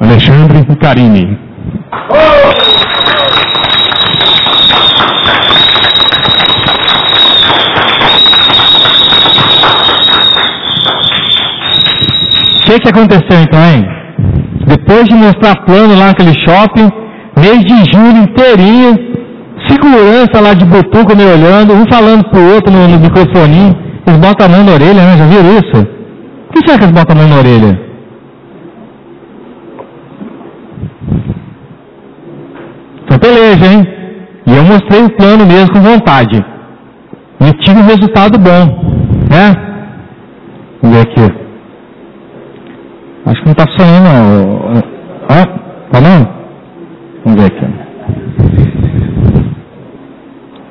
Alexandre Karine. O que, que aconteceu então, hein? Depois de mostrar plano lá naquele shopping, mês de julho inteirinho, segurança lá de butuca me olhando, um falando pro outro no, no microfoninho, eles botam a mão na orelha, né? Já viram isso? O que será que eles botam a mão na orelha? Beleza, hein? E eu mostrei o plano mesmo com vontade. E tive um resultado bom, né? Vamos ver aqui. Acho que não está funcionando não. Ah, tá não? Vamos ver aqui.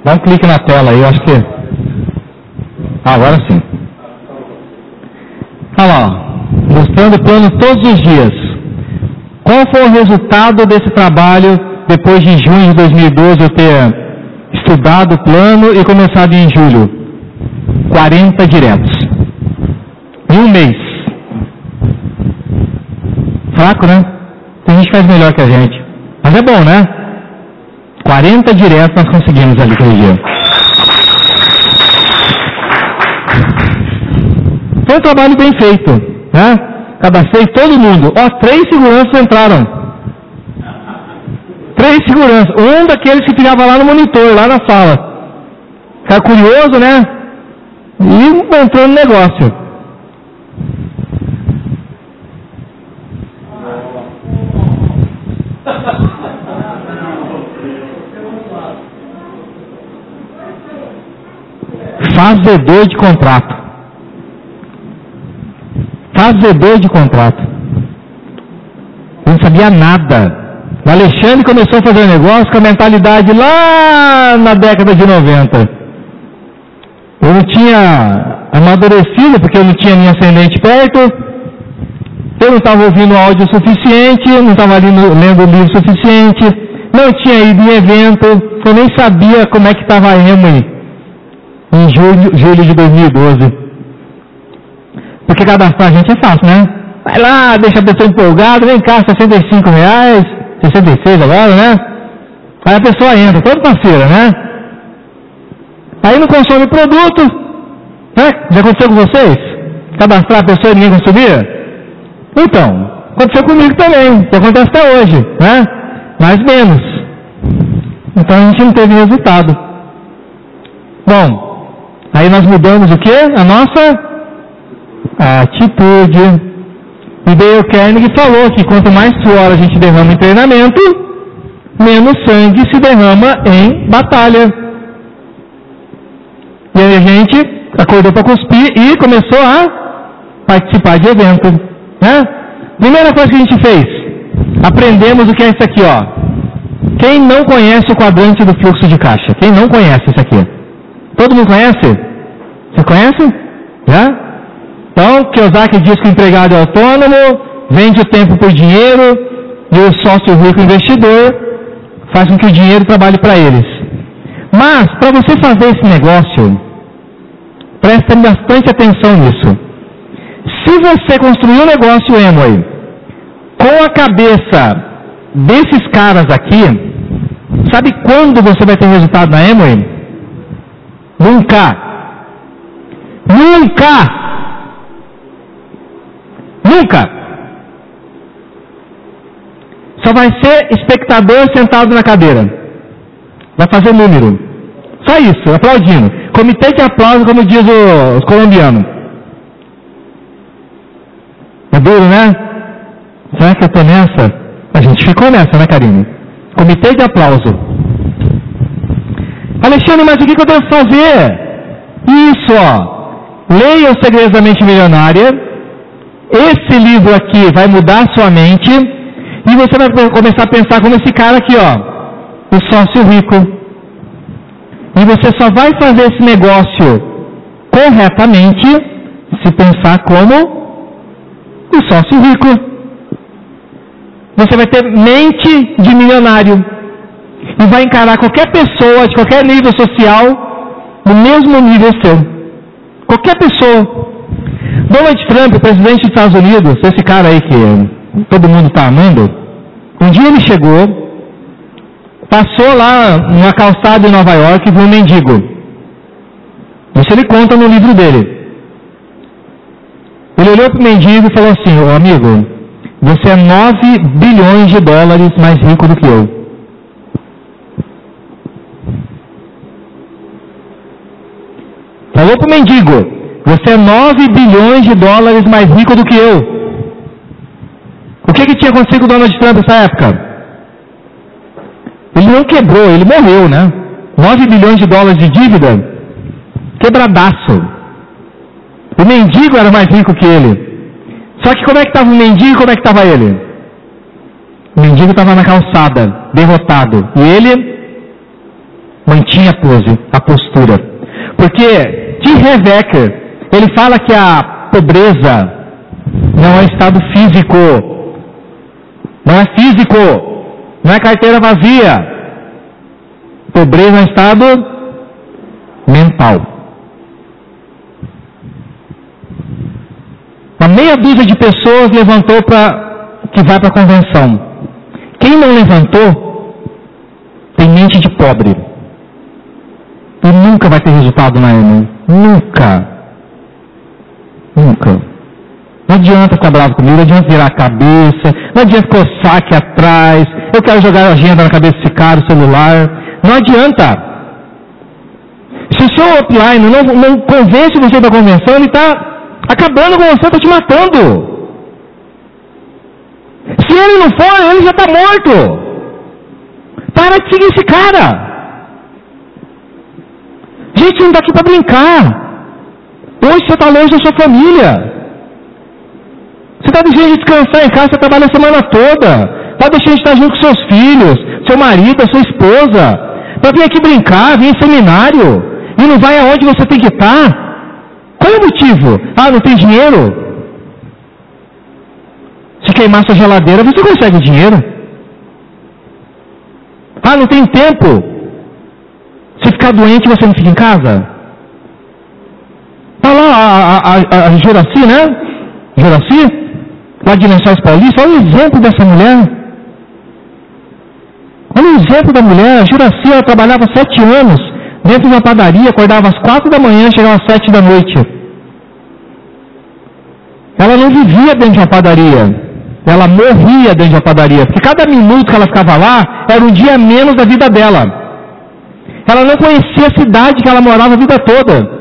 Dá um clique na tela aí, eu acho que. Ah, agora sim. Olha lá, ó. mostrando o plano todos os dias. Qual foi o resultado desse trabalho depois de junho de 2012 eu ter estudado o plano e começado em julho? 40 diretos. Em um mês. Fraco, né? Tem gente que faz melhor que a gente. Mas é bom, né? 40 diretos nós conseguimos ali aquele dia. Foi um trabalho bem feito, né? Cadastrei todo mundo. Ó, três seguranças entraram. Três seguranças. Um daqueles que ficava lá no monitor, lá na sala. Ficar curioso, né? E entrou no negócio. Fazedor de contrato. Fazedor de contrato. Não sabia nada. O Alexandre começou a fazer negócio com a mentalidade lá na década de 90. Eu não tinha amadurecido, porque eu não tinha minha ascendente perto. Eu não estava ouvindo áudio suficiente, não estava lendo livro suficiente, não tinha ido em evento, eu nem sabia como é que estava a EMA em julho, julho de 2012. Porque cadastrar a gente é fácil, né? Vai lá, deixa a pessoa empolgada, vem cá, 65 reais, 66 agora, né? Aí a pessoa entra, toda parceira, né? Aí não consome produto, né? Já aconteceu com vocês? Cadastrar a pessoa e ninguém consumia? Então, aconteceu comigo também, que acontece até hoje, né? Mais menos. Então a gente não teve resultado. Bom, Aí nós mudamos o que? A nossa atitude. E Dale Carnegie falou que quanto mais suor a gente derrama em treinamento, menos sangue se derrama em batalha. E aí a gente acordou para cuspir e começou a participar de evento. Né? Primeira coisa que a gente fez, aprendemos o que é isso aqui, ó. Quem não conhece o quadrante do fluxo de caixa? Quem não conhece isso aqui? Todo mundo conhece? Você conhece? Já? Então, Kiyosaki diz que o empregado é autônomo, vende o tempo por dinheiro, e o sócio rico investidor faz com que o dinheiro trabalhe para eles. Mas, para você fazer esse negócio, preste bastante atenção nisso. Se você construir um negócio Emoi com a cabeça desses caras aqui, sabe quando você vai ter resultado na Emoi? Nunca. Nunca. Nunca. Só vai ser espectador sentado na cadeira. Vai fazer número. Só isso, aplaudindo. Comitê de aplauso, como diz o, os colombianos. É duro, né? Será que eu estou nessa? A gente ficou nessa, né, Karine? Comitê de aplauso. Alexandre, mas o que, que eu devo fazer? Isso, ó. Leia o Segredos da Mente Milionária. Esse livro aqui vai mudar sua mente. E você vai começar a pensar como esse cara aqui, ó. O sócio rico. E você só vai fazer esse negócio corretamente se pensar como o sócio rico. Você vai ter mente de milionário e vai encarar qualquer pessoa de qualquer nível social no mesmo nível seu. Qualquer pessoa. Donald Trump, presidente dos Estados Unidos, esse cara aí que todo mundo está amando. Um dia ele chegou, passou lá numa calçada em Nova York e viu um mendigo. Isso ele conta no livro dele. Ele olhou para o mendigo e falou assim: Ô amigo, você é 9 bilhões de dólares mais rico do que eu. Falou para o mendigo: Você é 9 bilhões de dólares mais rico do que eu. O que, que tinha acontecido com o Donald Trump nessa época? Ele não quebrou, ele morreu, né? 9 bilhões de dólares de dívida, quebradaço. O mendigo era mais rico que ele. Só que como é que estava o mendigo e como é que estava ele? O mendigo estava na calçada, derrotado. E ele mantinha a pose, a postura. Porque T. Revecker, ele fala que a pobreza não é estado físico, não é físico, não é carteira vazia. Pobreza é estado mental. Uma meia dúzia de pessoas levantou para que vai para a convenção. Quem não levantou tem mente de pobre. E nunca vai ter resultado na EMA. Nunca. Nunca. Não adianta ficar bravo comigo, não adianta virar a cabeça, não adianta coçar aqui atrás, eu quero jogar a agenda na cabeça desse cara, o celular. Não adianta. Se o seu upline não, não convence você da convenção, ele está acabando com você, está te matando. Se ele não for, ele já está morto. Para de seguir esse cara. Gente, não está aqui para brincar. Hoje você está longe da sua família. Você está deixando de descansar em casa, você trabalha a semana toda. Está deixando de estar junto com seus filhos, seu marido, sua esposa. Para vir aqui brincar, vir em seminário. E não vai aonde você tem que estar. Qual é o motivo? Ah, não tem dinheiro? Se queimar sua geladeira, você consegue dinheiro. Ah, não tem tempo. Se ficar doente, você não fica em casa? Está lá a, a, a, a Juraci, né? Juraci? Lá de Lençóis Paulista. Olha o exemplo dessa mulher. Olha o exemplo da mulher. A Juraci, ela trabalhava sete anos dentro de uma padaria, acordava às quatro da manhã, chegava às sete da noite. Ela não vivia dentro de uma padaria. Ela morria dentro de uma padaria. Porque cada minuto que ela ficava lá era um dia menos da vida dela. Ela não conhecia a cidade que ela morava a vida toda.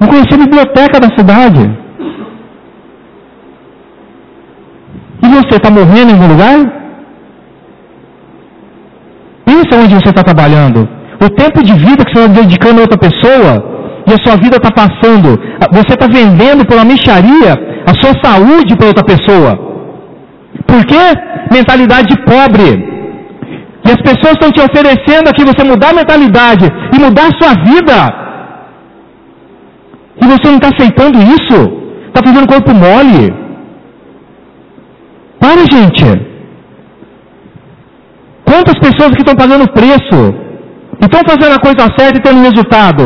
Não conhecia a biblioteca da cidade. E você está morrendo em algum lugar? Pensa onde você está trabalhando. O tempo de vida que você está dedicando a outra pessoa e a sua vida está passando. Você está vendendo pela micharia a sua saúde para outra pessoa. Por quê? Mentalidade de pobre. E as pessoas estão te oferecendo aqui você mudar a mentalidade e mudar a sua vida. E você não está aceitando isso? Está fazendo corpo mole. Para, gente. Quantas pessoas aqui estão pagando preço? E estão fazendo a coisa certa e tendo resultado?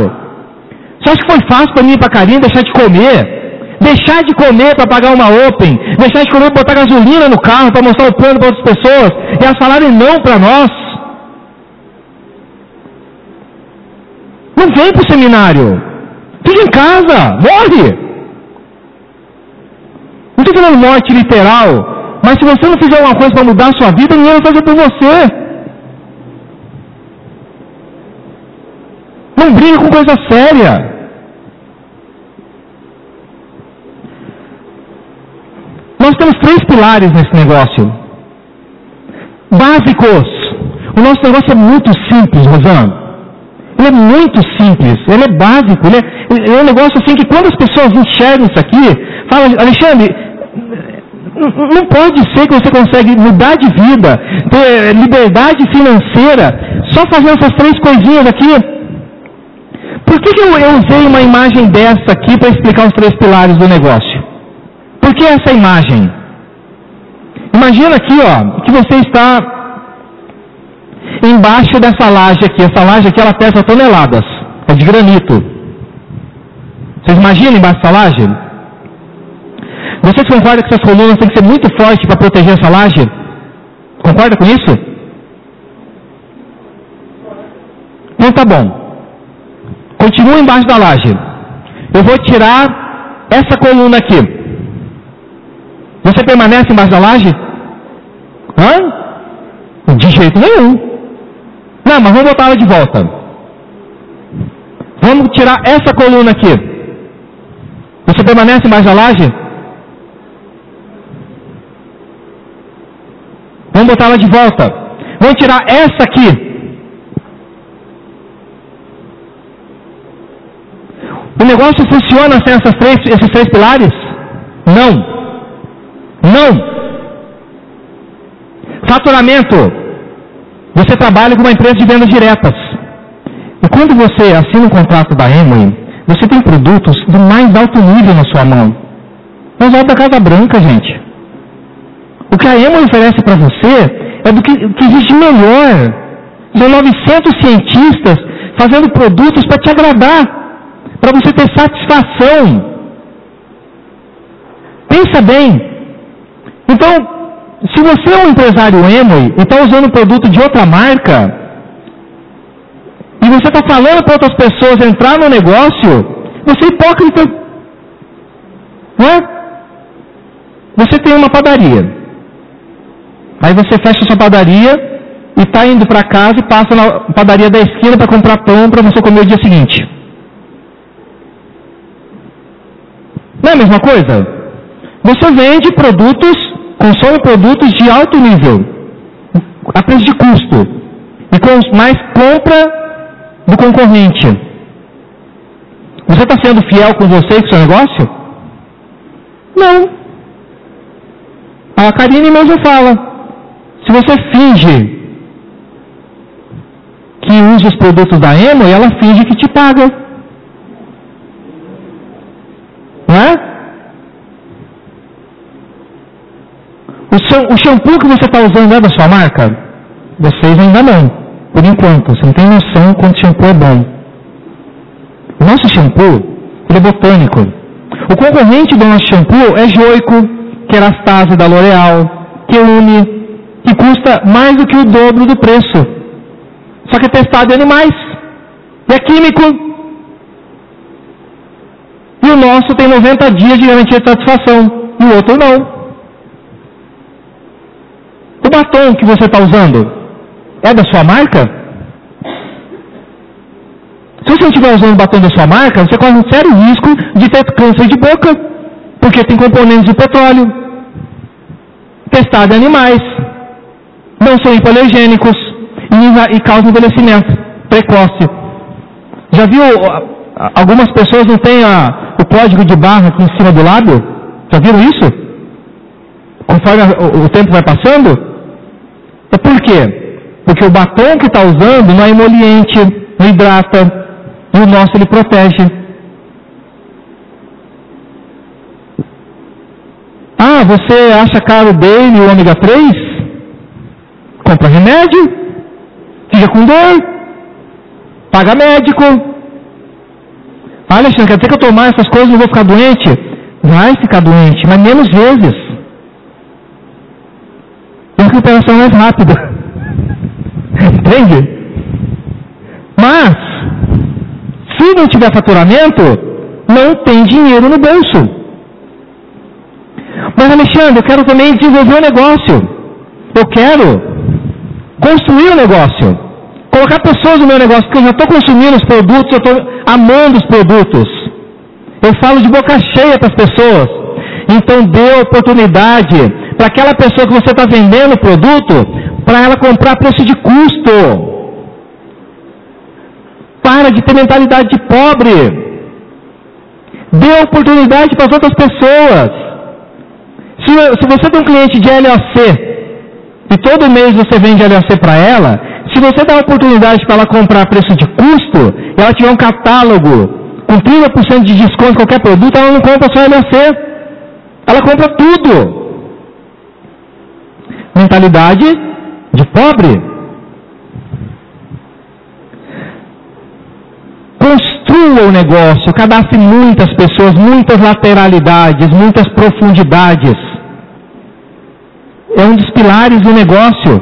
Você acha que foi fácil para mim ir para Carinha deixar de comer? Deixar de comer para pagar uma Open, deixar de comer para botar gasolina no carro, para mostrar o plano para outras pessoas, e elas falarem não para nós. Não vem para o seminário. Fica em casa, morre. Não estou falando morte literal, mas se você não fizer alguma coisa para mudar a sua vida, ninguém vai fazer por você. Não briga com coisa séria. Nós temos três pilares nesse negócio. Básicos. O nosso negócio é muito simples, Rosana. Ele é muito simples, ele é básico, ele é, é um negócio assim que quando as pessoas enxergam isso aqui, falam, Alexandre, não pode ser que você consegue mudar de vida, ter liberdade financeira, só fazendo essas três coisinhas aqui. Por que, que eu, eu usei uma imagem dessa aqui para explicar os três pilares do negócio? Por que essa imagem? Imagina aqui, ó, que você está embaixo dessa laje aqui. Essa laje aqui ela pesa toneladas. É de granito. Vocês imaginam embaixo dessa laje? Vocês concordam que essas colunas têm que ser muito fortes para proteger essa laje? Concorda com isso? Então tá bom. Continua embaixo da laje. Eu vou tirar essa coluna aqui. Você permanece embaixo da laje? Hã? De jeito nenhum. Não, mas vamos botar ela de volta. Vamos tirar essa coluna aqui. Você permanece embaixo da laje? Vamos botar ela de volta. Vamos tirar essa aqui. O negócio funciona sem essas três, esses três pilares? Não. Não. Faturamento. Você trabalha com uma empresa de vendas diretas. E quando você assina um contrato da Emily, você tem produtos do mais alto nível na sua mão. Mas é da Casa Branca, gente. O que a Emily oferece para você é do que, que existe melhor. São 900 cientistas fazendo produtos para te agradar para você ter satisfação. Pensa bem. Então, se você é um empresário Emoi e está usando um produto de outra marca, você está falando para outras pessoas entrar no negócio, você é hipócrita. Não é? Você tem uma padaria. Aí você fecha sua padaria e está indo para casa e passa na padaria da esquina para comprar pão para você comer o dia seguinte. Não é a mesma coisa? Você vende produtos, consome produtos de alto nível, a preço de custo, e mais compra do concorrente. Você está sendo fiel com você e com o seu negócio? Não. A Karine mesmo fala. Se você finge que usa os produtos da Emo, ela finge que te paga. Não é? O, o shampoo que você está usando é da sua marca? Vocês ainda não, por enquanto. Você não tem noção quanto shampoo é bom. O nosso shampoo, ele é botânico. O concorrente do nosso shampoo é Joico, Kerastase da L'Oreal, Keune, que custa mais do que o dobro do preço. Só que é testado em animais. E é químico. E o nosso tem 90 dias de garantia de satisfação. E o outro não. O batom que você está usando é da sua marca? Se você não estiver usando batom da sua marca, você corre um sério risco de ter câncer de boca, porque tem componentes de petróleo, testado em animais, não são hipoalergênicos e, e causam envelhecimento precoce. Já viu Algumas pessoas não têm a, o código de barra aqui em cima do lábio. Já viram isso? Conforme o, o tempo vai passando? É por quê? Porque o batom que está usando não é emoliente, não hidrata, e o nosso ele protege. Ah, você acha caro dele o ômega 3? Compra remédio, fica com dor, paga médico, ah, Alexandre, quer dizer que eu tomar essas coisas não vou ficar doente? Vai ficar doente, mas menos vezes. A recuperação mais rápida. Entende? Mas, se não tiver faturamento, não tem dinheiro no bolso. Mas Alexandre, eu quero também desenvolver um negócio. Eu quero construir um negócio colocar pessoas no meu negócio, porque eu já estou consumindo os produtos, eu estou amando os produtos. Eu falo de boca cheia para as pessoas. Então dê oportunidade para aquela pessoa que você está vendendo o produto, para ela comprar preço de custo. Para de ter mentalidade de pobre. Dê oportunidade para as outras pessoas. Se, se você tem um cliente de LOC e todo mês você vende LOC para ela, se você dá oportunidade para ela comprar preço de custo, e ela tiver um catálogo com 30% de desconto em qualquer produto, ela não compra só LAC. Ela compra tudo. Mentalidade de pobre. Construa o negócio, cadastre muitas pessoas, muitas lateralidades, muitas profundidades. É um dos pilares do negócio.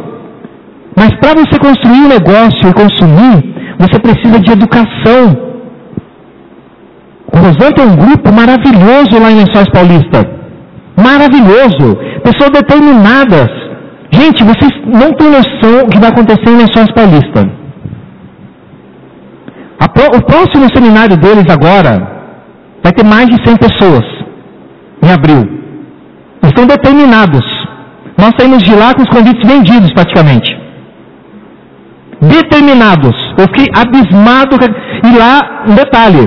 Mas para você construir um negócio e consumir, você precisa de educação. O Rosão tem um grupo maravilhoso lá em Lençóis Paulista. Maravilhoso. Pessoas determinadas. Gente, vocês não têm noção o que vai acontecer em Lençóis Paulista. o próximo seminário deles agora vai ter mais de 100 pessoas em abril. Estão determinados. Nós saímos de lá com os convites vendidos praticamente. Determinados. Eu fiquei abismado. E lá, um detalhe: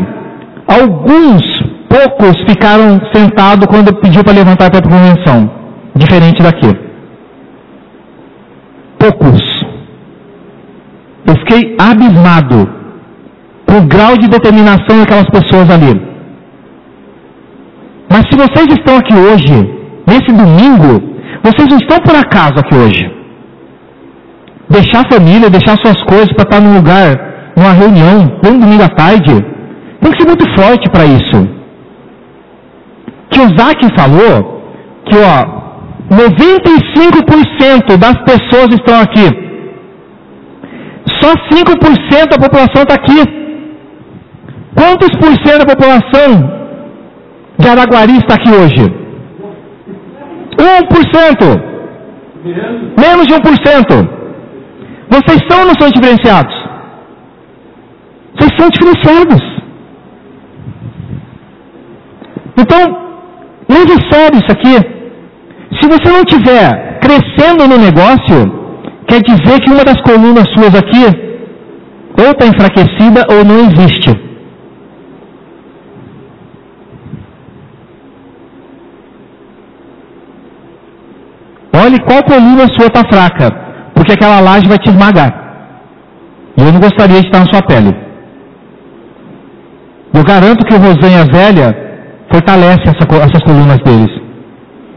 alguns poucos ficaram sentados quando pediu para levantar para a convenção. Diferente daqui. Poucos. Eu fiquei abismado com o grau de determinação daquelas pessoas ali. Mas se vocês estão aqui hoje, nesse domingo, vocês não estão por acaso aqui hoje. Deixar a família, deixar suas coisas para estar num lugar, numa reunião, um domingo à tarde, tem que ser muito forte para isso. Kiyosaki falou que ó, 95% das pessoas estão aqui. Só 5% da população está aqui. Quantos por cento da população de Araguari está aqui hoje? 1%. Menos de 1%. Vocês são ou não são diferenciados? Vocês são diferenciados. Então, leve sério isso aqui. Se você não estiver crescendo no negócio, quer dizer que uma das colunas suas aqui ou está enfraquecida ou não existe. Olhe qual coluna sua está fraca, porque aquela laje vai te esmagar. E eu não gostaria de estar na sua pele. Eu garanto que o Rosanha Velha fortalece essa, essas colunas deles.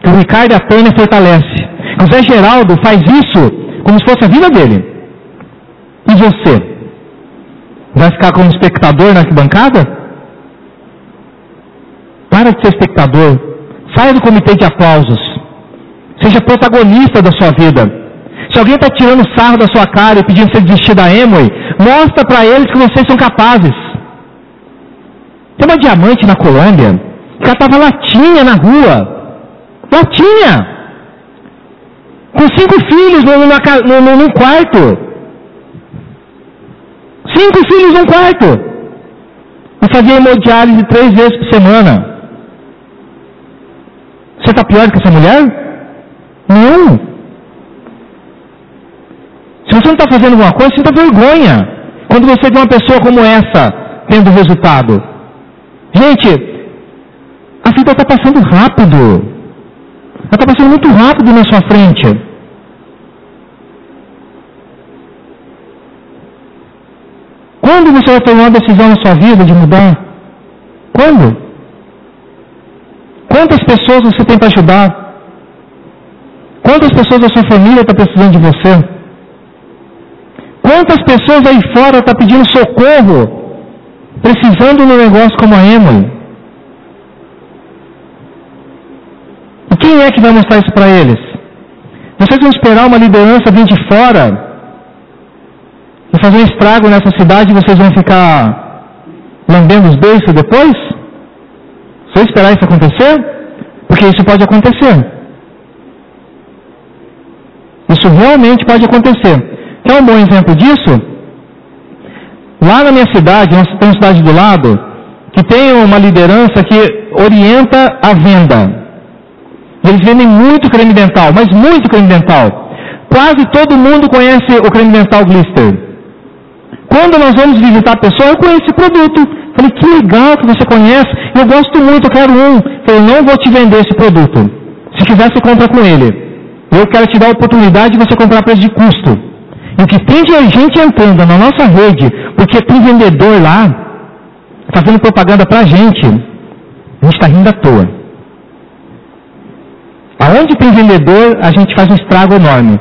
O Ricardo e a Tânia fortalece. O Zé Geraldo faz isso como se fosse a vida dele. E você? Vai ficar como espectador na arquibancada? Para de ser espectador. Saia do comitê de aplausos. Seja protagonista da sua vida. Se alguém está tirando sarro da sua cara e pedindo você desistir da Emoi, mostra para eles que vocês são capazes. Tem uma diamante na Colômbia que ela estava latinha na rua. Latinha! Com cinco filhos no, no, num quarto. Cinco filhos num quarto. E fazia hemodiálise três vezes por semana. Você está pior que essa mulher? Não. Se você não está fazendo alguma coisa, está vergonha. Quando você vê uma pessoa como essa tendo resultado. Gente, a vida está passando rápido. Está passando muito rápido na sua frente. Quando você vai tomar uma decisão na sua vida de mudar? Quando? Quantas pessoas você tem para ajudar? Quantas pessoas da sua família estão tá precisando de você? Quantas pessoas aí fora estão tá pedindo socorro, precisando de um negócio como a Emily? Quem é que vai mostrar isso para eles? Vocês vão esperar uma liderança vir de fora e fazer um estrago nessa cidade e vocês vão ficar lambendo os beiços depois? Eu esperar isso acontecer? Porque isso pode acontecer. Isso realmente pode acontecer. Quer um bom exemplo disso? Lá na minha cidade, temos uma cidade do lado, que tem uma liderança que orienta a venda. Eles vendem muito creme dental, mas muito creme dental. Quase todo mundo conhece o creme dental Glister. Quando nós vamos visitar a pessoa, eu conheço esse produto. Falei, que legal que você conhece, eu gosto muito, eu quero um. Falei, não vou te vender esse produto. Se quiser, você compra com ele. Eu quero te dar a oportunidade de você comprar a preço de custo. E o que tem de gente entrando na nossa rede, porque tem vendedor lá, fazendo propaganda para a gente, a gente está rindo à toa. Aonde tem vendedor, a gente faz um estrago enorme.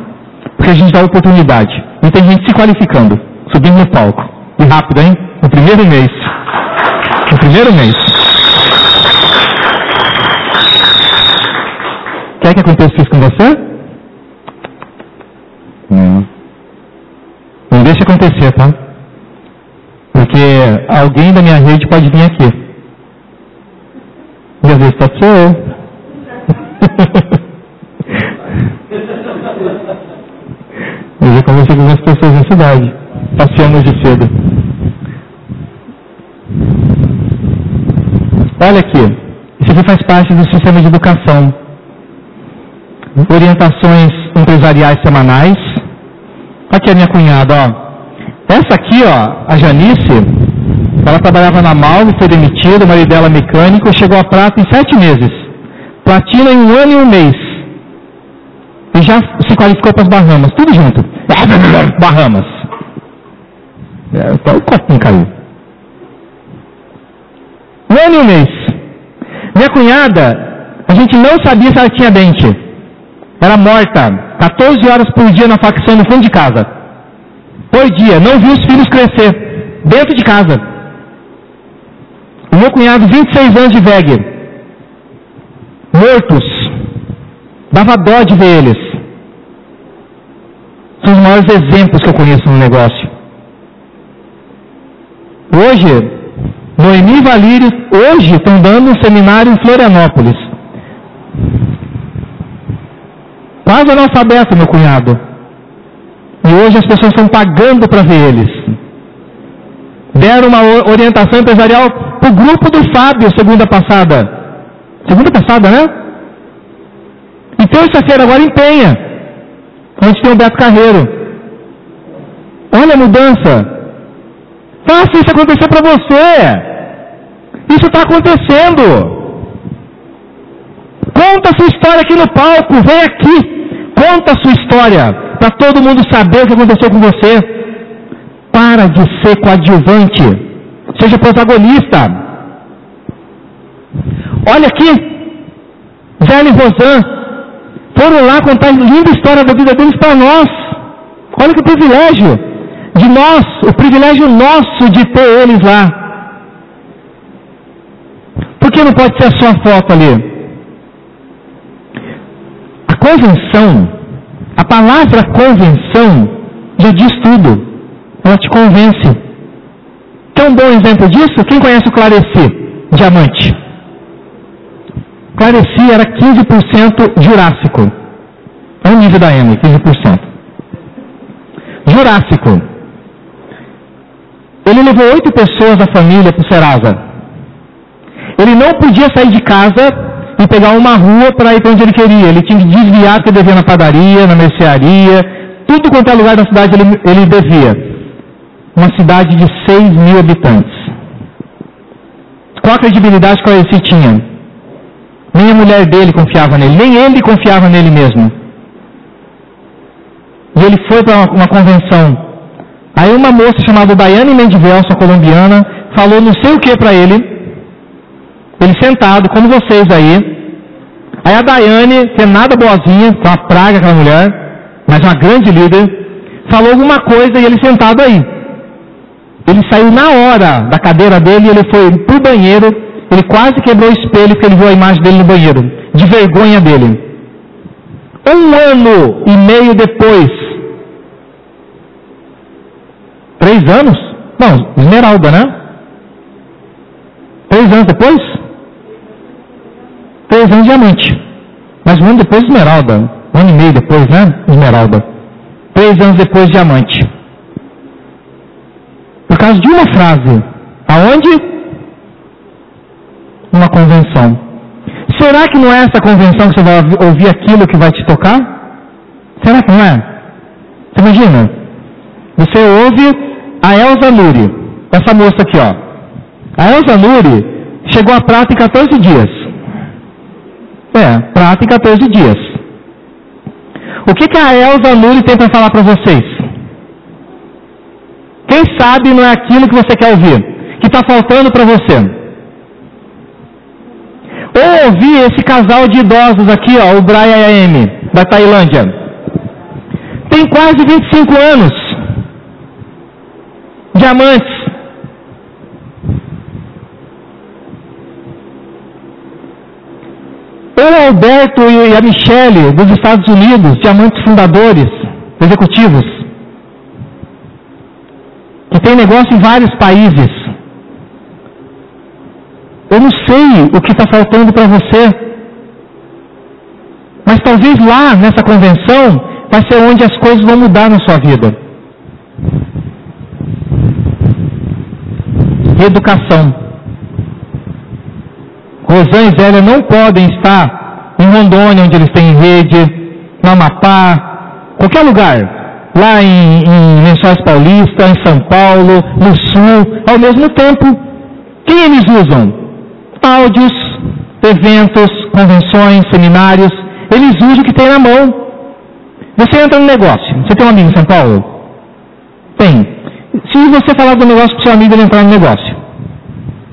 Porque a gente dá oportunidade. E tem gente se qualificando, subindo no palco. E rápido, hein? No primeiro mês. primeiro mês. Quer que aconteça isso com você? Não. Não deixa acontecer, tá? Porque alguém da minha rede pode vir aqui. E às vezes pode ser eu. Eu já conversei com algumas pessoas na cidade, passeando de cedo. Olha aqui, isso aqui faz parte do sistema de educação. Orientações empresariais semanais. Aqui a minha cunhada, ó. Essa aqui, ó, a Janice, ela trabalhava na Malve, foi demitida, o marido dela mecânico, chegou a prata em sete meses. Platina em um ano e um mês. E já se qualificou para as Bahamas, tudo junto. Bahamas. É, o copinho caiu. Um ano e um mês. Minha cunhada, a gente não sabia se ela tinha dente. Era morta, 14 horas por dia na facção no fundo de casa. Por dia, não viu os filhos crescer. Dentro de casa. O meu cunhado, 26 anos de VEG. Mortos. Dava dó de ver eles. São os maiores exemplos que eu conheço no negócio. Hoje, Noemi e Valírio, hoje estão dando um seminário em Florianópolis. Quase analfabeto, meu cunhado. E hoje as pessoas estão pagando para ver eles. Deram uma orientação empresarial para o grupo do Fábio segunda passada. Segunda passada, né? E terça-feira agora empenha. Onde tem o Beto Carreiro. Olha a mudança. Faça isso acontecer para você. Isso está acontecendo. Conta a sua história aqui no palco. Vem aqui. Conta a sua história. Para todo mundo saber o que aconteceu com você. Para de ser coadjuvante. Seja protagonista. Olha aqui. Zé e Rosan foram lá contar a linda história da vida deles para nós. Olha que privilégio de nós, o privilégio nosso de ter eles lá. Por que não pode ser a sua foto ali? A convenção, a palavra convenção já diz tudo. Ela te convence. Quer um bom exemplo disso? Quem conhece o Clareci? Diamante. Clareci era 15% Jurássico. É o nível da M, 15%. Jurássico. Ele levou oito pessoas da família para o Serasa. Ele não podia sair de casa e pegar uma rua para ir para onde ele queria. Ele tinha que desviar porque devia na padaria, na mercearia, tudo quanto é lugar da cidade ele, ele devia. Uma cidade de 6 mil habitantes. Qual a credibilidade que ele tinha? Nem a mulher dele confiava nele, nem ele confiava nele mesmo. E ele foi para uma, uma, convenção. Aí uma moça chamada Daiane Mendivelson, colombiana, falou não sei o que para ele. Ele sentado, como vocês aí. Aí a Daiane, que é nada boazinha, é uma praga aquela mulher, mas uma grande líder, falou alguma coisa e ele sentado aí. Ele saiu na hora da cadeira dele e ele foi pro banheiro ele quase quebrou o espelho porque ele viu a imagem dele no banheiro, de vergonha dele. Um ano e meio depois, três anos? Não, esmeralda, né? Três anos depois? Três anos diamante. Mas um ano depois, esmeralda. Um ano e meio depois, né? Esmeralda. Três anos depois, diamante. Por causa de uma frase. Aonde? Uma convenção. Será que não é essa convenção que você vai ouvir aquilo que vai te tocar? Será que não é? Você imagina? Você ouve a Elza Nuri, essa moça aqui, ó. A Elza Nuri chegou a prata em 14 dias. É, prata em 14 dias. O que, que a Elza Nuri tem para falar para vocês? Quem sabe não é aquilo que você quer ouvir, que está faltando para você ou ouvir esse casal de idosos aqui, ó, o Brian e a Amy, da Tailândia. Tem quase 25 anos. Diamantes. Ou Alberto e a Michelle, dos Estados Unidos, diamantes fundadores, executivos. Que tem negócio em vários países. Eu não sei o que está faltando para você, mas talvez lá nessa convenção vai ser onde as coisas vão mudar na sua vida. Educação. Rosã e Zélia não podem estar em Rondônia, onde eles têm rede, no Amapá, qualquer lugar. Lá em, em Lençóis Paulista, em São Paulo, no Sul, ao mesmo tempo. Quem eles usam? Áudios, eventos, convenções, seminários. Eles usam o que tem na mão. Você entra no negócio. Você tem um amigo em São Paulo? Tem. Se você falar do negócio para seu amigo ele entrar no negócio,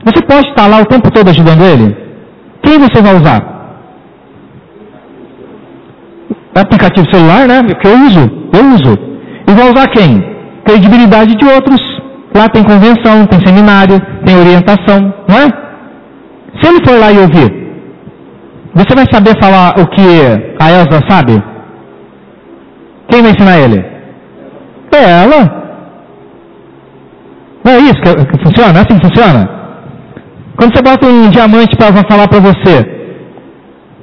você pode estar lá o tempo todo ajudando ele? Quem você vai usar? Aplicativo celular, né? Que eu uso. Eu uso. E vai usar quem? Credibilidade de outros. Lá tem convenção, tem seminário, tem orientação, não é? Se ele for lá e ouvir, você vai saber falar o que a Elsa sabe? Quem vai ensinar ele? É ela. Não é isso que, que funciona? É assim que funciona? Quando você bota um diamante para falar para você,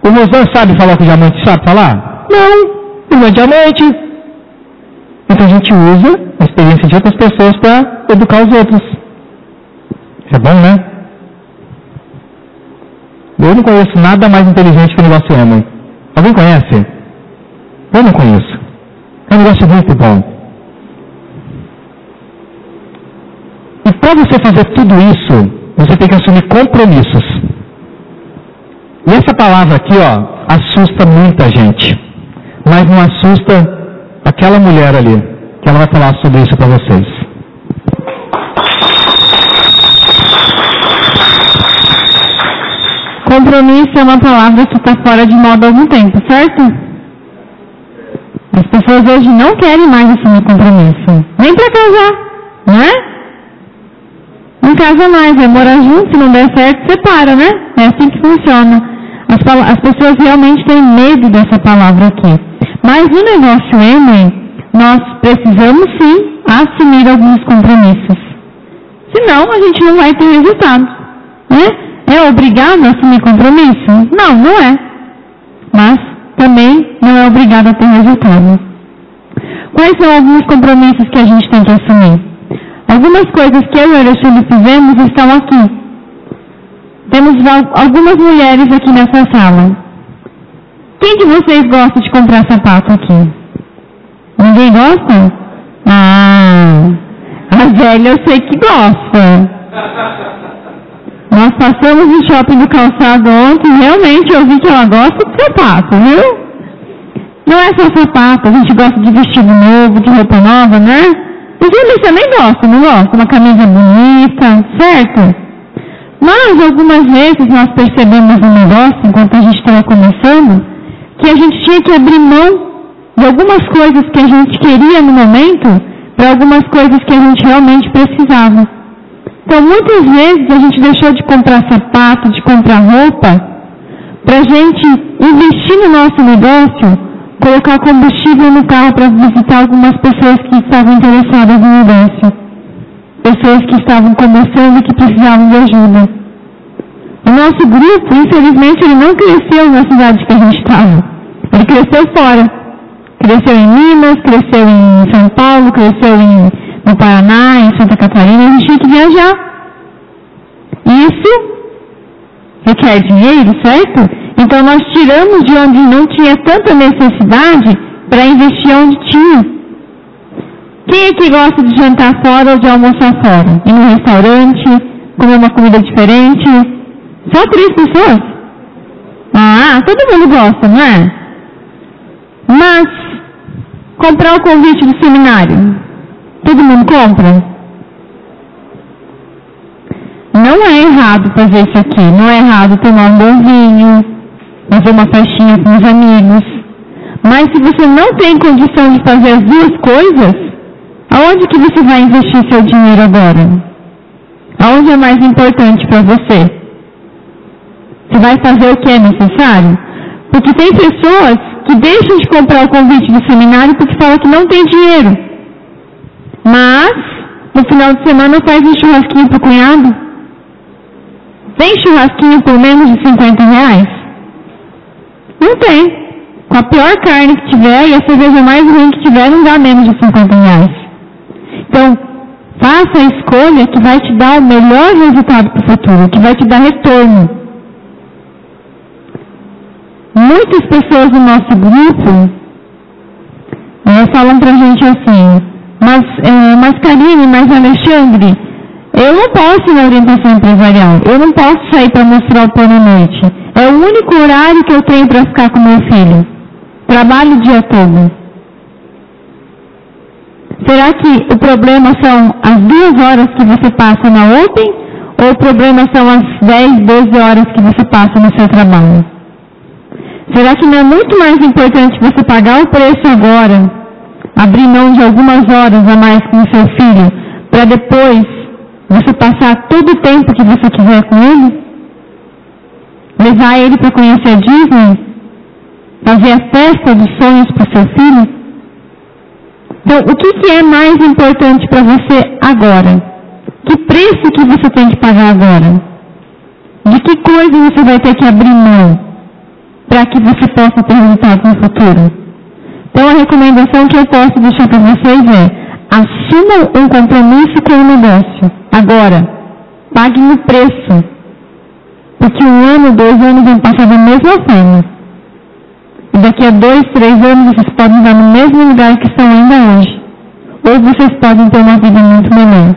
o Rosan sabe falar o que o diamante sabe falar? Não, não é diamante. Então a gente usa a experiência de outras pessoas para educar os outros. Isso é bom, né? Eu não conheço nada mais inteligente que o negócio Emma. Alguém conhece? Eu não conheço. É um negócio muito bom. E para você fazer tudo isso, você tem que assumir compromissos. E essa palavra aqui, ó, assusta muita gente. Mas não assusta aquela mulher ali, que ela vai falar sobre isso para vocês. Compromisso é uma palavra que está fora de moda há algum tempo, certo? As pessoas hoje não querem mais assumir compromisso. Nem para casar, não é? Não casa mais, vai morar junto, se não der certo, separa, né? É assim que funciona. As, as pessoas realmente têm medo dessa palavra aqui. Mas no negócio M, nós precisamos sim assumir alguns compromissos. Senão a gente não vai ter resultado. Né? É obrigado a assumir compromisso? Não, não é. Mas também não é obrigado a ter resultado. Quais são alguns compromissos que a gente tem que assumir? Algumas coisas que eu e o Alexandre fizemos estão aqui. Temos algumas mulheres aqui nessa sala. Quem de vocês gosta de comprar sapato aqui? Ninguém gosta? Ah, a Zélia eu sei que gosta. Nós passamos no shopping do calçado ontem e realmente eu vi que ela gosta de sapato, viu? Não é só sapato, a gente gosta de vestido novo, de roupa nova, né? Os homens também gostam, não gostam? Uma camisa bonita, certo? Mas algumas vezes nós percebemos um negócio, enquanto a gente estava começando, que a gente tinha que abrir mão de algumas coisas que a gente queria no momento para algumas coisas que a gente realmente precisava. Então, muitas vezes a gente deixou de comprar sapato, de comprar roupa, para a gente investir no nosso negócio colocar combustível no carro para visitar algumas pessoas que estavam interessadas no negócio. Pessoas que estavam começando e que precisavam de ajuda. O nosso grupo, infelizmente, ele não cresceu na cidade que a gente estava. Ele cresceu fora. Cresceu em Minas, cresceu em São Paulo, cresceu em, no Paraná, em Santa Catarina. A gente tinha que viajar. Isso requer dinheiro, certo? Então nós tiramos de onde não tinha tanta necessidade para investir onde tinha. Quem é que gosta de jantar fora ou de almoçar fora? Ir num restaurante, comer uma comida diferente? Só três pessoas? Ah, todo mundo gosta, não é? Mas comprar o convite do seminário, mundo compra? Não é errado fazer isso aqui, não é errado tomar um bom vinho, fazer uma festinha com os amigos. Mas se você não tem condição de fazer as duas coisas, aonde que você vai investir seu dinheiro agora? Aonde é mais importante para você? Você vai fazer o que é necessário? Porque tem pessoas que deixam de comprar o convite do seminário porque falam que não tem dinheiro. Mas, no final de semana faz um churrasquinho pro cunhado. Tem churrasquinho por menos de 50 reais? Não tem. Com a pior carne que tiver e a cerveja mais ruim que tiver, não dá menos de 50 reais. Então, faça a escolha que vai te dar o melhor resultado para o futuro, que vai te dar retorno. Muitas pessoas no nosso grupo é, falam pra gente assim, mas, é, mas Karine, mas Alexandre, eu não posso ir na orientação empresarial, eu não posso sair para mostrar o plano à noite. É o único horário que eu tenho para ficar com meu filho. Trabalho o dia todo. Será que o problema são as duas horas que você passa na Open ou o problema são as 10, 12 horas que você passa no seu trabalho? Será que não é muito mais importante você pagar o preço agora, abrir mão de algumas horas a mais com o seu filho, para depois você passar todo o tempo que você quiser com ele? Levar ele para conhecer a Disney? Fazer a festa dos sonhos para o seu filho? Então, o que, que é mais importante para você agora? Que preço que você tem que pagar agora? De que coisa você vai ter que abrir mão para que você possa ter no futuro? Então, a recomendação que eu posso deixar para vocês é assumam um compromisso com o negócio. Agora, paguem o preço. Porque um ano, dois anos vão passar da mesma forma. E daqui a dois, três anos vocês podem estar no mesmo lugar que estão ainda hoje. Ou vocês podem ter uma vida muito melhor.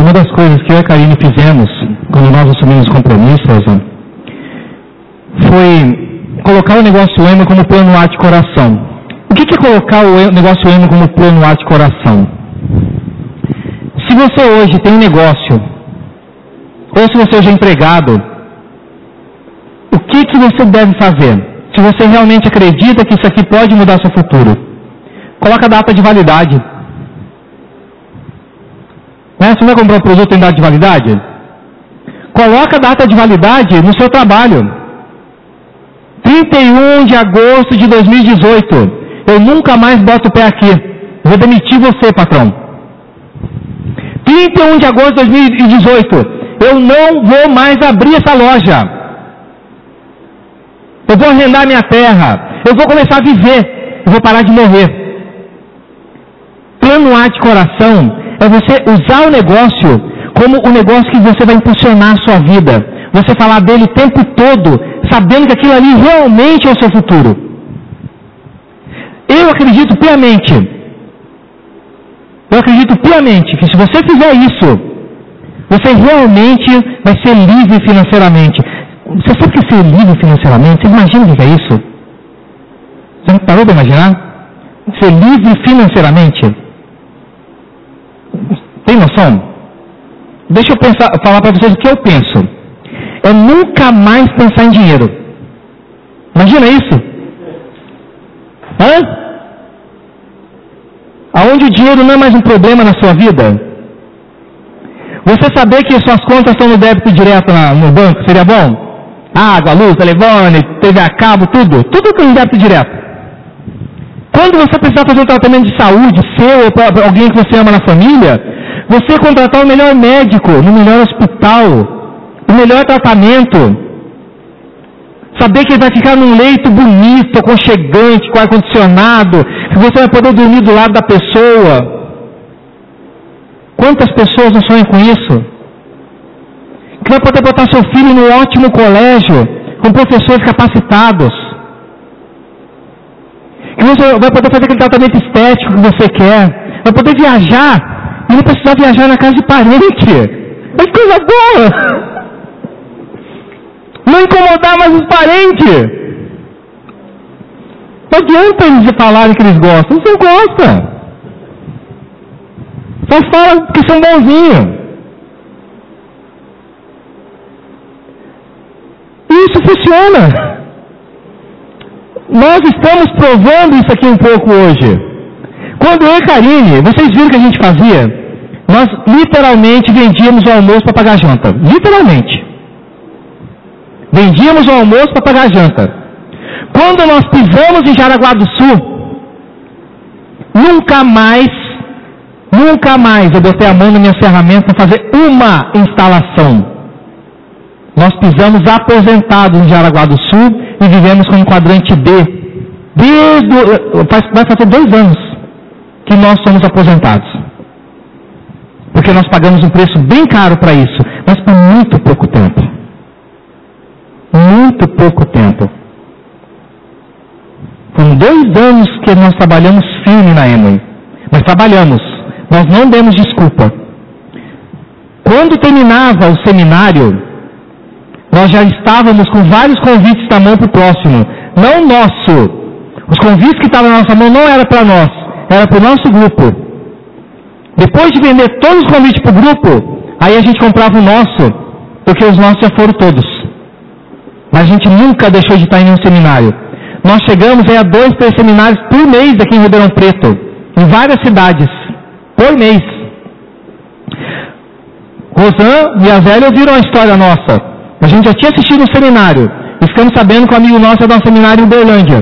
Uma das coisas que eu e a Karine fizemos quando nós assumimos compromissos foi colocar o negócio EMA como plano A de coração. O que é colocar o negócio EMA como plano A de coração? Se você hoje tem um negócio, ou se você hoje é empregado, o que, que você deve fazer? Se você realmente acredita que isso aqui pode mudar seu futuro, coloca a data de validade. Né? Você vai comprar um produto em data de validade? Coloca a data de validade no seu trabalho. 31 de agosto de 2018. Eu nunca mais boto o pé aqui. Vou demitir você, patrão. 31 de agosto de 2018. Eu não vou mais abrir essa loja. Eu vou arrendar minha terra. Eu vou começar a viver. Eu vou parar de morrer. Plano A de coração é você usar o negócio como o negócio que você vai impulsionar a sua vida. Você falar dele o tempo todo, sabendo que aquilo ali realmente é o seu futuro. Eu acredito piamente, eu acredito piamente que se você fizer isso, você realmente vai ser livre financeiramente. Você sabe o que é ser livre financeiramente? Você imagina o que é isso? Você parou para imaginar? Ser livre financeiramente? Tem noção? Deixa eu pensar, falar para vocês o que eu penso. É nunca mais pensar em dinheiro. Imagina isso? Hã? Aonde o dinheiro não é mais um problema na sua vida? Você saber que suas contas estão no débito direto na, no banco seria bom? Água, luz, telefone, TV a cabo, tudo. Tudo com débito direto. Quando você precisar fazer um tratamento de saúde seu ou para alguém que você ama na família, você contratar o melhor médico, no melhor hospital, o melhor tratamento. Saber que ele vai ficar num leito bonito, aconchegante, com ar-condicionado, que você vai poder dormir do lado da pessoa. Quantas pessoas não sonham com isso? Que vai poder botar seu filho no ótimo colégio, com professores capacitados. Que você vai poder fazer aquele tratamento estético que você quer. Vai poder viajar e não precisar viajar na casa de parente. Mas coisa boa! Não incomodar mais os parentes. Não adianta eles falarem que eles gostam. Você gosta. Só fala que são bonzinhos. Isso funciona. Nós estamos provando isso aqui um pouco hoje. Quando eu e Karine, vocês viram o que a gente fazia? Nós literalmente vendíamos o almoço para pagar janta. Literalmente. Vendíamos o almoço para pagar janta. Quando nós pisamos em Jaraguá do Sul, nunca mais, nunca mais eu botei a mão na minha ferramenta para fazer uma instalação. Nós pisamos aposentados em Jaraguá do Sul e vivemos com o quadrante D. Desde, vai fazer dois anos que nós somos aposentados. Porque nós pagamos um preço bem caro para isso, mas por muito pouco tempo. Muito pouco tempo. Foram dois anos que nós trabalhamos firme na Emoi. Mas trabalhamos. Nós não demos desculpa. Quando terminava o seminário, nós já estávamos com vários convites na mão para o próximo. Não nosso. Os convites que estavam na nossa mão não era para nós, era para o nosso grupo. Depois de vender todos os convites para o grupo, aí a gente comprava o nosso, porque os nossos já foram todos. Mas a gente nunca deixou de estar em um seminário. Nós chegamos a dois, três seminários por mês aqui em Ribeirão Preto, em várias cidades, por mês. Rosan e a Zélia ouviram a história nossa. A gente já tinha assistido um seminário. E ficamos sabendo que o amigo nosso ia dar um seminário em Berlândia.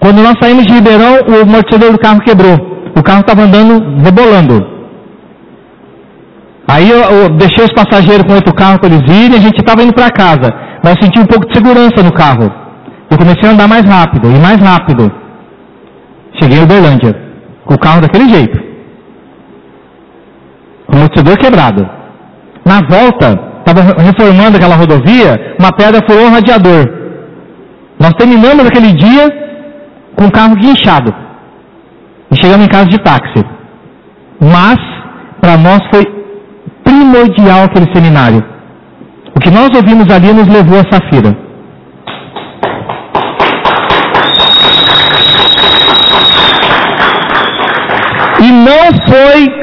Quando nós saímos de Ribeirão, o amortecedor do carro quebrou o carro estava andando, rebolando. Aí eu, eu, deixei os passageiros com outro carro para eles irem, a gente estava indo para casa. Mas eu senti um pouco de segurança no carro. Eu comecei a andar mais rápido, e mais rápido. Cheguei em Uberlândia, com o carro daquele jeito. Com o amortecedor quebrado. Na volta, estava reformando aquela rodovia, uma pedra furou um radiador. Nós terminamos aquele dia com o carro guinchado. E chegamos em casa de táxi. Mas, para nós foi primordial aquele seminário. O que nós ouvimos ali nos levou a Safira. E não foi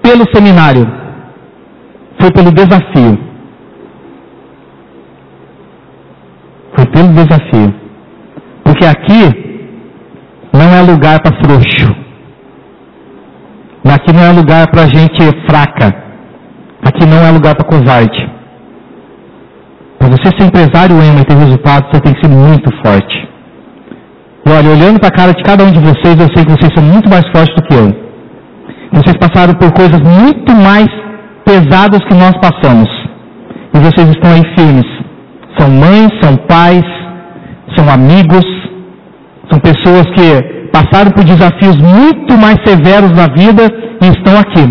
pelo seminário, foi pelo desafio. Foi pelo desafio. Porque aqui não é lugar para frouxo. Aqui não é lugar para gente fraca. Aqui não é lugar para covarde. Para você ser empresário e ter resultado, você tem que ser muito forte. E olha, olhando para a cara de cada um de vocês, eu sei que vocês são muito mais fortes do que eu. Vocês passaram por coisas muito mais pesadas que nós passamos. E vocês estão aí firmes. São mães, são pais, são amigos, são pessoas que passaram por desafios muito mais severos na vida e estão aqui.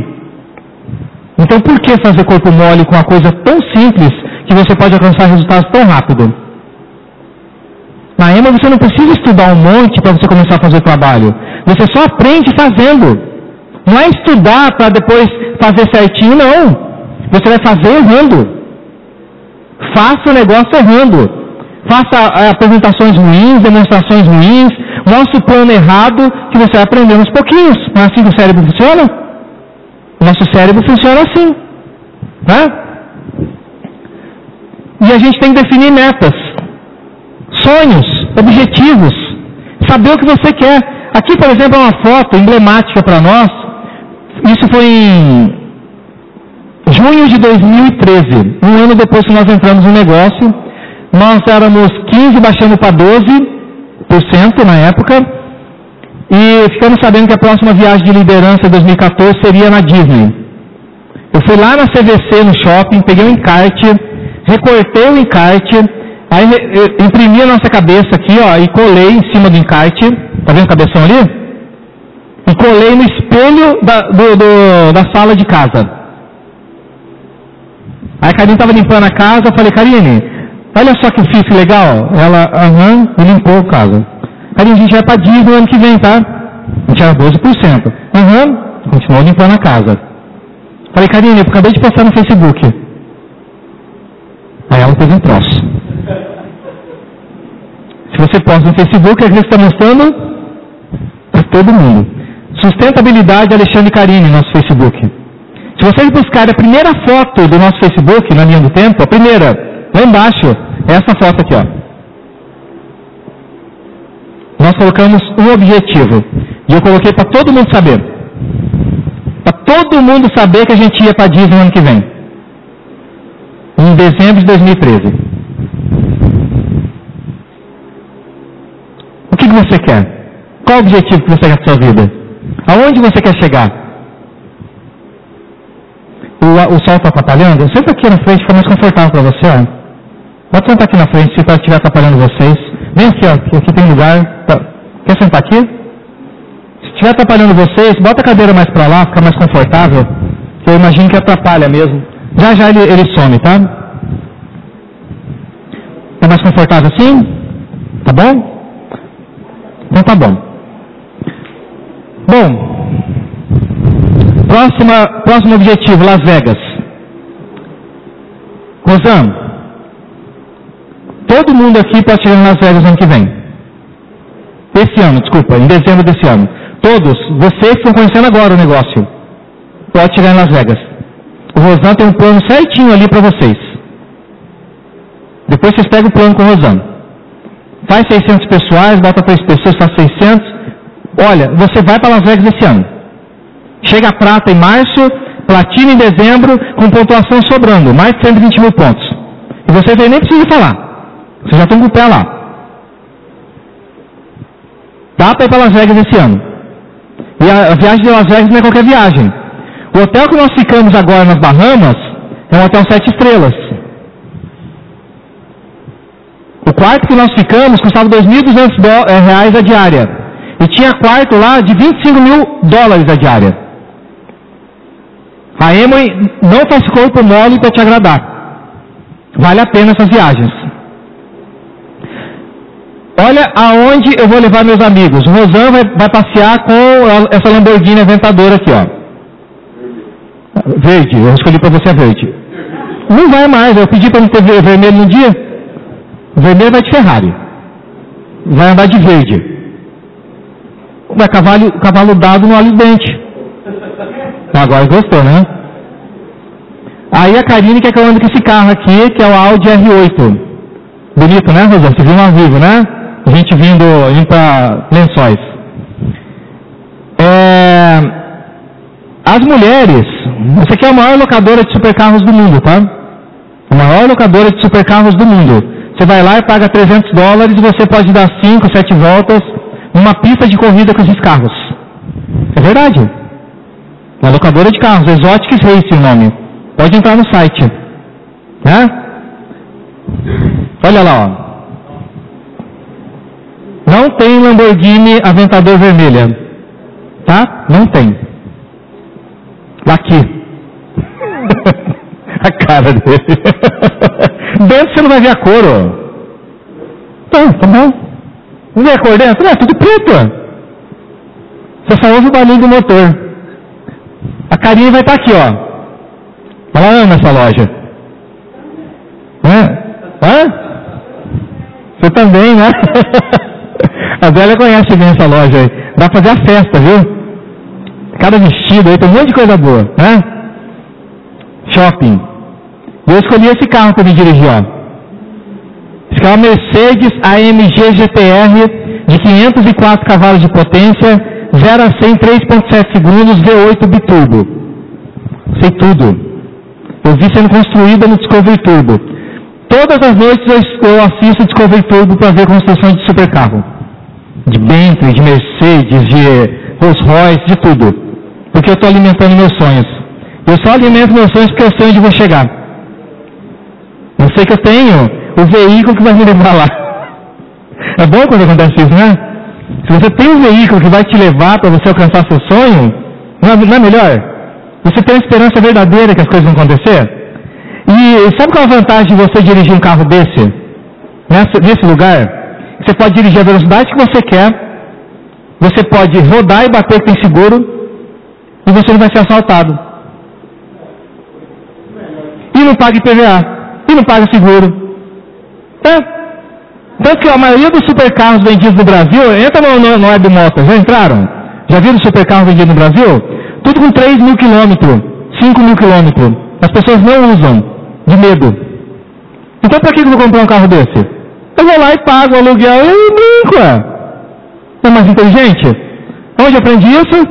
Então por que fazer corpo mole com uma coisa tão simples que você pode alcançar resultados tão rápido? Na EMA você não precisa estudar um monte para você começar a fazer trabalho. Você só aprende fazendo. Não é estudar para depois fazer certinho, não. Você vai fazer errando. Faça o negócio errando faça é, apresentações ruins, demonstrações ruins, mostre o plano errado que você vai aprender aos pouquinhos. Não é assim que o cérebro funciona? O nosso cérebro funciona assim. Né? E a gente tem que definir metas, sonhos, objetivos, saber o que você quer. Aqui, por exemplo, é uma foto emblemática para nós. Isso foi em junho de 2013, um ano depois que nós entramos no negócio nós éramos 15, baixamos para 12% na época. E ficamos sabendo que a próxima viagem de liderança de 2014 seria na Disney. Eu fui lá na CVC, no shopping, peguei um encarte, recortei o encarte, aí imprimi a nossa cabeça aqui, ó, e colei em cima do encarte. Tá vendo o cabeção ali? E colei no espelho da, do, do, da sala de casa. Aí a Karine estava limpando a casa, eu falei, Karine, Olha só que fiz legal. Ela, aham, e limpou o caso. Aí a gente vai para Disney no ano que vem, tá? A gente era 12%. Aham, continuou limpando a casa. Falei, Karine, eu acabei de postar no Facebook. Aí ela fez um troço. Se você posta no Facebook, é que você está mostrando para todo mundo. Sustentabilidade Alexandre Karine, nosso Facebook. Se vocês buscarem a primeira foto do nosso Facebook, na linha do tempo, a primeira, Lá embaixo, essa foto aqui, ó. Nós colocamos um objetivo. E eu coloquei para todo mundo saber. Para todo mundo saber que a gente ia para Disney ano que vem. Em dezembro de 2013. O que, que você quer? Qual o objetivo que você quer para sua vida? Aonde você quer chegar? O, o sol está atrapalhando? Senta aqui na frente, fica mais confortável para você. Ó. Pode sentar aqui na frente se estiver atrapalhando vocês. Vem aqui, ó, que aqui tem lugar. Quer sentar aqui? Se estiver atrapalhando vocês, bota a cadeira mais para lá, fica mais confortável. Que eu imagino que atrapalha mesmo. Já já ele, ele some, tá? Tá mais confortável assim? Tá bom? Então tá bom. Bom, próxima, próximo objetivo, Las Vegas. Rosam, todo mundo aqui chegar em Las Vegas ano que vem. Esse ano, desculpa, em dezembro desse ano. Todos, vocês que estão conhecendo agora o negócio, pode em Las Vegas. O Rosan tem um plano certinho ali para vocês. Depois vocês pegam o plano com o Rosan. Faz 600 pessoais, bota três pessoas, faz 600. Olha, você vai para Las Vegas esse ano. Chega a prata em março, platina em dezembro, com pontuação sobrando, mais de 120 mil pontos. E vocês aí nem precisam falar. Vocês já estão com o pé lá. Dá para ir para Las Vegas esse ano. E a, viagem de Las Vegas não é qualquer viagem. O hotel que nós ficamos agora nas Bahamas é um hotel sete estrelas. O quarto que nós ficamos custava 2.200 eh, reais a diária. E tinha quarto lá de 25 mil dólares a diária. A Emory não faz corpo mole para te agradar. Vale a pena essas viagens. Olha aonde eu vou levar meus amigos. O Rosan vai, vai passear com essa Lamborghini Aventador aqui, ó. Verde, eu escolhi para você a verde. Não vai mais, eu pedi para não ter vermelho no dia. Vermelho vai de Ferrari. Vai andar de verde. Ué, cavalo, cavalo dado no olho dente. Agora gostou, né? Aí a Karine quer que eu ande com esse carro aqui, que é o Audi R8. Bonito, né, Rosão? Você viu ao vivo, né? A gente vindo, indo para lençóis. É, as mulheres, você aqui é a maior locadora de supercarros do mundo, tá? A maior locadora de supercarros do mundo. Você vai lá e paga 300 dólares e você pode dar 5, 7 voltas numa pista de corrida com esses carros. É verdade. Uma locadora de carros, Exotics Race o nome. Pode entrar no site. Né? Olha lá, ó. Não tem Lamborghini Aventador vermelha. Tá? Não tem. Aqui. a cara dele. Dentro você não vai ver a cor, ó. Tá, tá bom. Não vê a cor dentro? Não, é tudo preto. Você só ouve o barulho do motor. A carinha vai estar tá aqui, ó. Ela ama essa loja. Hã? Hã? Você também, né? Velha conhece bem essa loja aí. Dá pra fazer a festa, viu? Cada vestido aí, tem um monte de coisa boa, né? Shopping. Eu escolhi esse carro para me dirigir, ó. Esse carro é Mercedes AMG GTR de 504 cavalos de potência, 0 a 100 3.7 segundos, V8 biturbo. Sei tudo. Eu vi sendo construída no Discovery Turbo. Todas as noites eu assisto Discovery Turbo para ver construção de supercarro. De Bentley, de Mercedes, de Rolls Royce, de tudo. Porque eu estou alimentando meus sonhos. Eu só alimento meus sonhos porque eu sei onde vou chegar. Eu sei que eu tenho o veículo que vai me levar lá. É bom quando acontece isso, né? Se você tem um veículo que vai te levar para você alcançar seu sonho, não é, não é melhor? Você tem a esperança verdadeira que as coisas vão acontecer? E sabe qual é a vantagem de você dirigir um carro desse? Nesse lugar? Você pode dirigir a velocidade que você quer, você pode rodar e bater que tem seguro, e você não vai ser assaltado. E não paga IPVA, e não paga seguro. É. Tanto que a maioria dos supercarros vendidos no Brasil, entra no, no, no Web Motor, já entraram? Já viram supercarros vendidos no Brasil? Tudo com 3 mil quilômetros, 5 mil quilômetros. As pessoas não usam, de medo. Então para que eu vou comprar um carro desse? Eu vou lá e pago o aluguel e brinco. É mais inteligente? Onde aprendi isso?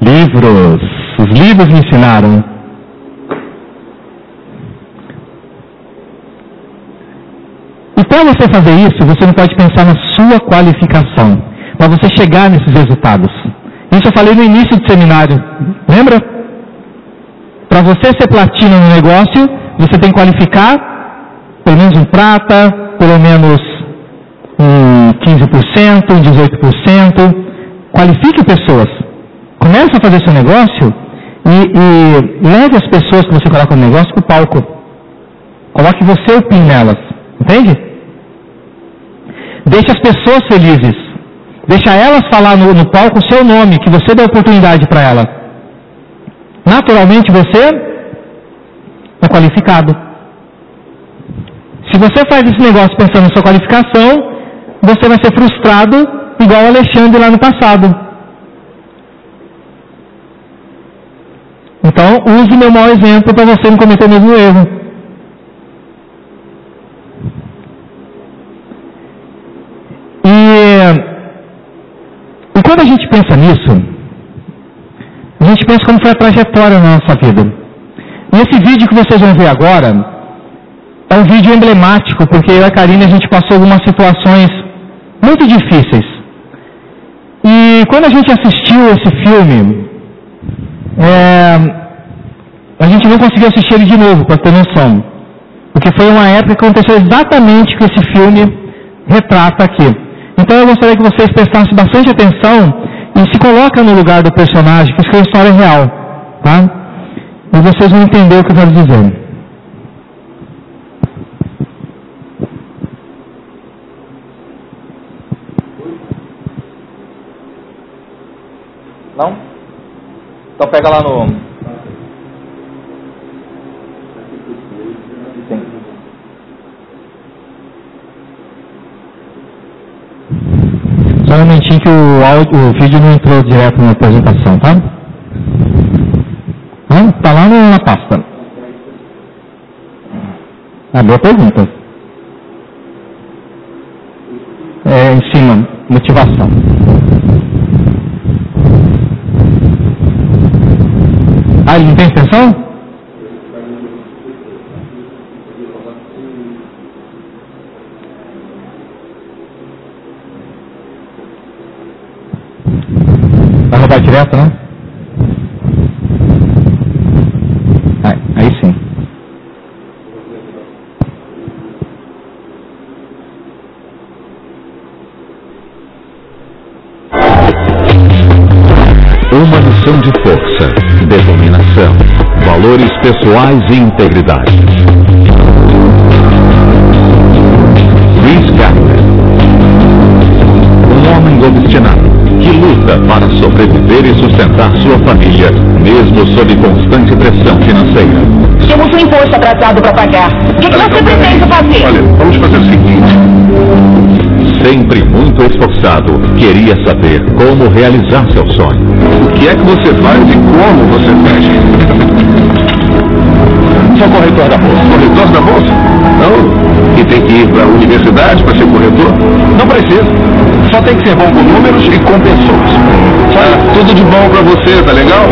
Livros. Os livros me ensinaram. E para você fazer isso, você não pode pensar na sua qualificação, para você chegar nesses resultados. Isso eu falei no início do seminário, lembra? Para você ser platina no negócio, você tem que qualificar pelo menos um prata, pelo menos um 15%, um 18%. Qualifique pessoas. Comece a fazer seu negócio e, e leve as pessoas que você coloca no negócio para o palco. Coloque você o PIN nelas. Entende? Deixe as pessoas felizes. Deixa elas falar no, no palco o seu nome, que você dá oportunidade para ela. Naturalmente você é qualificado. Se você faz esse negócio pensando na sua qualificação, você vai ser frustrado igual o Alexandre lá no passado. Então, use meu mau exemplo para você não cometer o mesmo erro. E, e quando a gente pensa nisso, a gente pensa como foi a trajetória na nossa vida. E esse vídeo que vocês vão ver agora é um vídeo emblemático, porque eu e a Karine a gente passou algumas situações muito difíceis. E quando a gente assistiu esse filme, é, a gente não conseguiu assistir ele de novo, para ter noção. Porque foi uma época que aconteceu exatamente o que esse filme retrata aqui. Então eu gostaria que vocês prestassem bastante atenção e se coloquem no lugar do personagem, que isso é uma história real. Tá? E vocês vão entender o que eu quero dizer. Não? Então pega lá no. Sim. Só um momentinho que o, áudio, o vídeo não entrou direto na apresentação, tá? Está lá na pasta. Ah, boa pergunta. É, em cima, motivação. Ele não tem extensão? Vai rodar direto, né? De força, determinação, valores pessoais e integridade. Chris Gardner. Um homem obstinado que luta para sobreviver e sustentar sua família, mesmo sob constante pressão financeira. Temos um imposto atrasado para pagar. O que, que você pretende fazer? Olha, vamos fazer o seguinte. Sempre muito esforçado, queria saber como realizar seu sonho. O que é que você faz e como você faz? Sou corretor da bolsa. Corretor da bolsa? Não. E tem que ir para a universidade para ser corretor? Não precisa. Só tem que ser bom com números e com pessoas. Ah, tudo de bom para você, tá legal?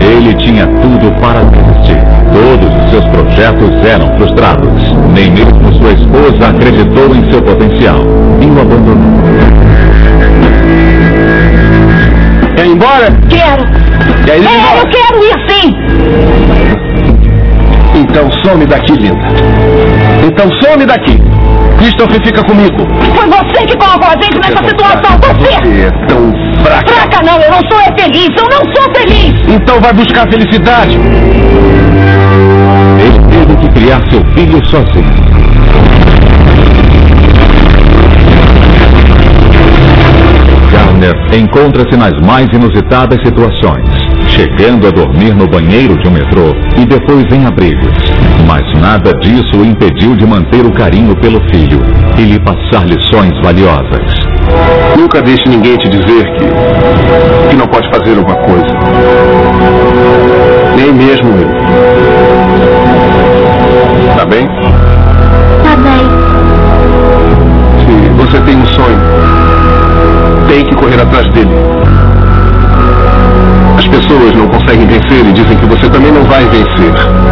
Ele tinha tudo para desistir. Todos os seus projetos eram frustrados. Nem mesmo sua esposa acreditou em seu potencial e o abandonou. Quer ir embora? Quero. Quer ir É, embora? eu quero ir sim. Então some daqui, linda. Então some daqui. Christopher fica comigo. Foi você que colocou a gente nessa situação. Você. Você é tão fraca. Fraca não, eu não sou é feliz. Eu não sou feliz. Então vai buscar felicidade. Ele teve que criar seu filho sozinho. Garner encontra-se nas mais inusitadas situações, chegando a dormir no banheiro de um metrô e depois em abrigos. Mas nada disso o impediu de manter o carinho pelo filho e lhe passar lições valiosas. Nunca deixe ninguém te dizer que, que não pode fazer alguma coisa. Nem mesmo eu. Tá bem? Tá bem. Se você tem um sonho, tem que correr atrás dele. As pessoas não conseguem vencer e dizem que você também não vai vencer.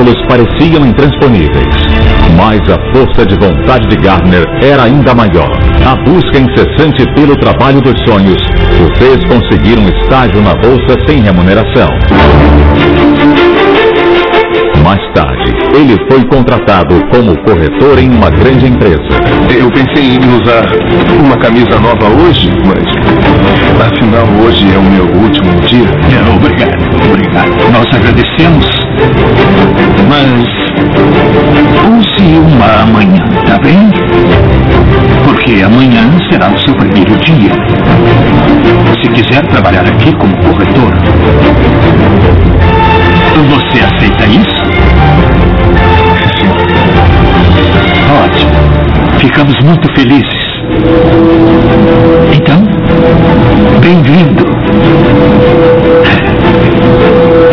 Obstáculos pareciam intransponíveis, mas a força de vontade de Gardner era ainda maior. A busca incessante pelo trabalho dos sonhos o fez conseguir um estágio na bolsa sem remuneração. Mais tarde, ele foi contratado como corretor em uma grande empresa. Eu pensei em usar uma camisa nova hoje, mas afinal hoje é o meu último dia. É, obrigado, obrigado. Nós agradecemos. Mas use uma amanhã, tá bem? Porque amanhã será o seu primeiro dia. Se quiser trabalhar aqui como corretor, você aceita isso? Sim. Ótimo. Ficamos muito felizes. Então, bem-vindo.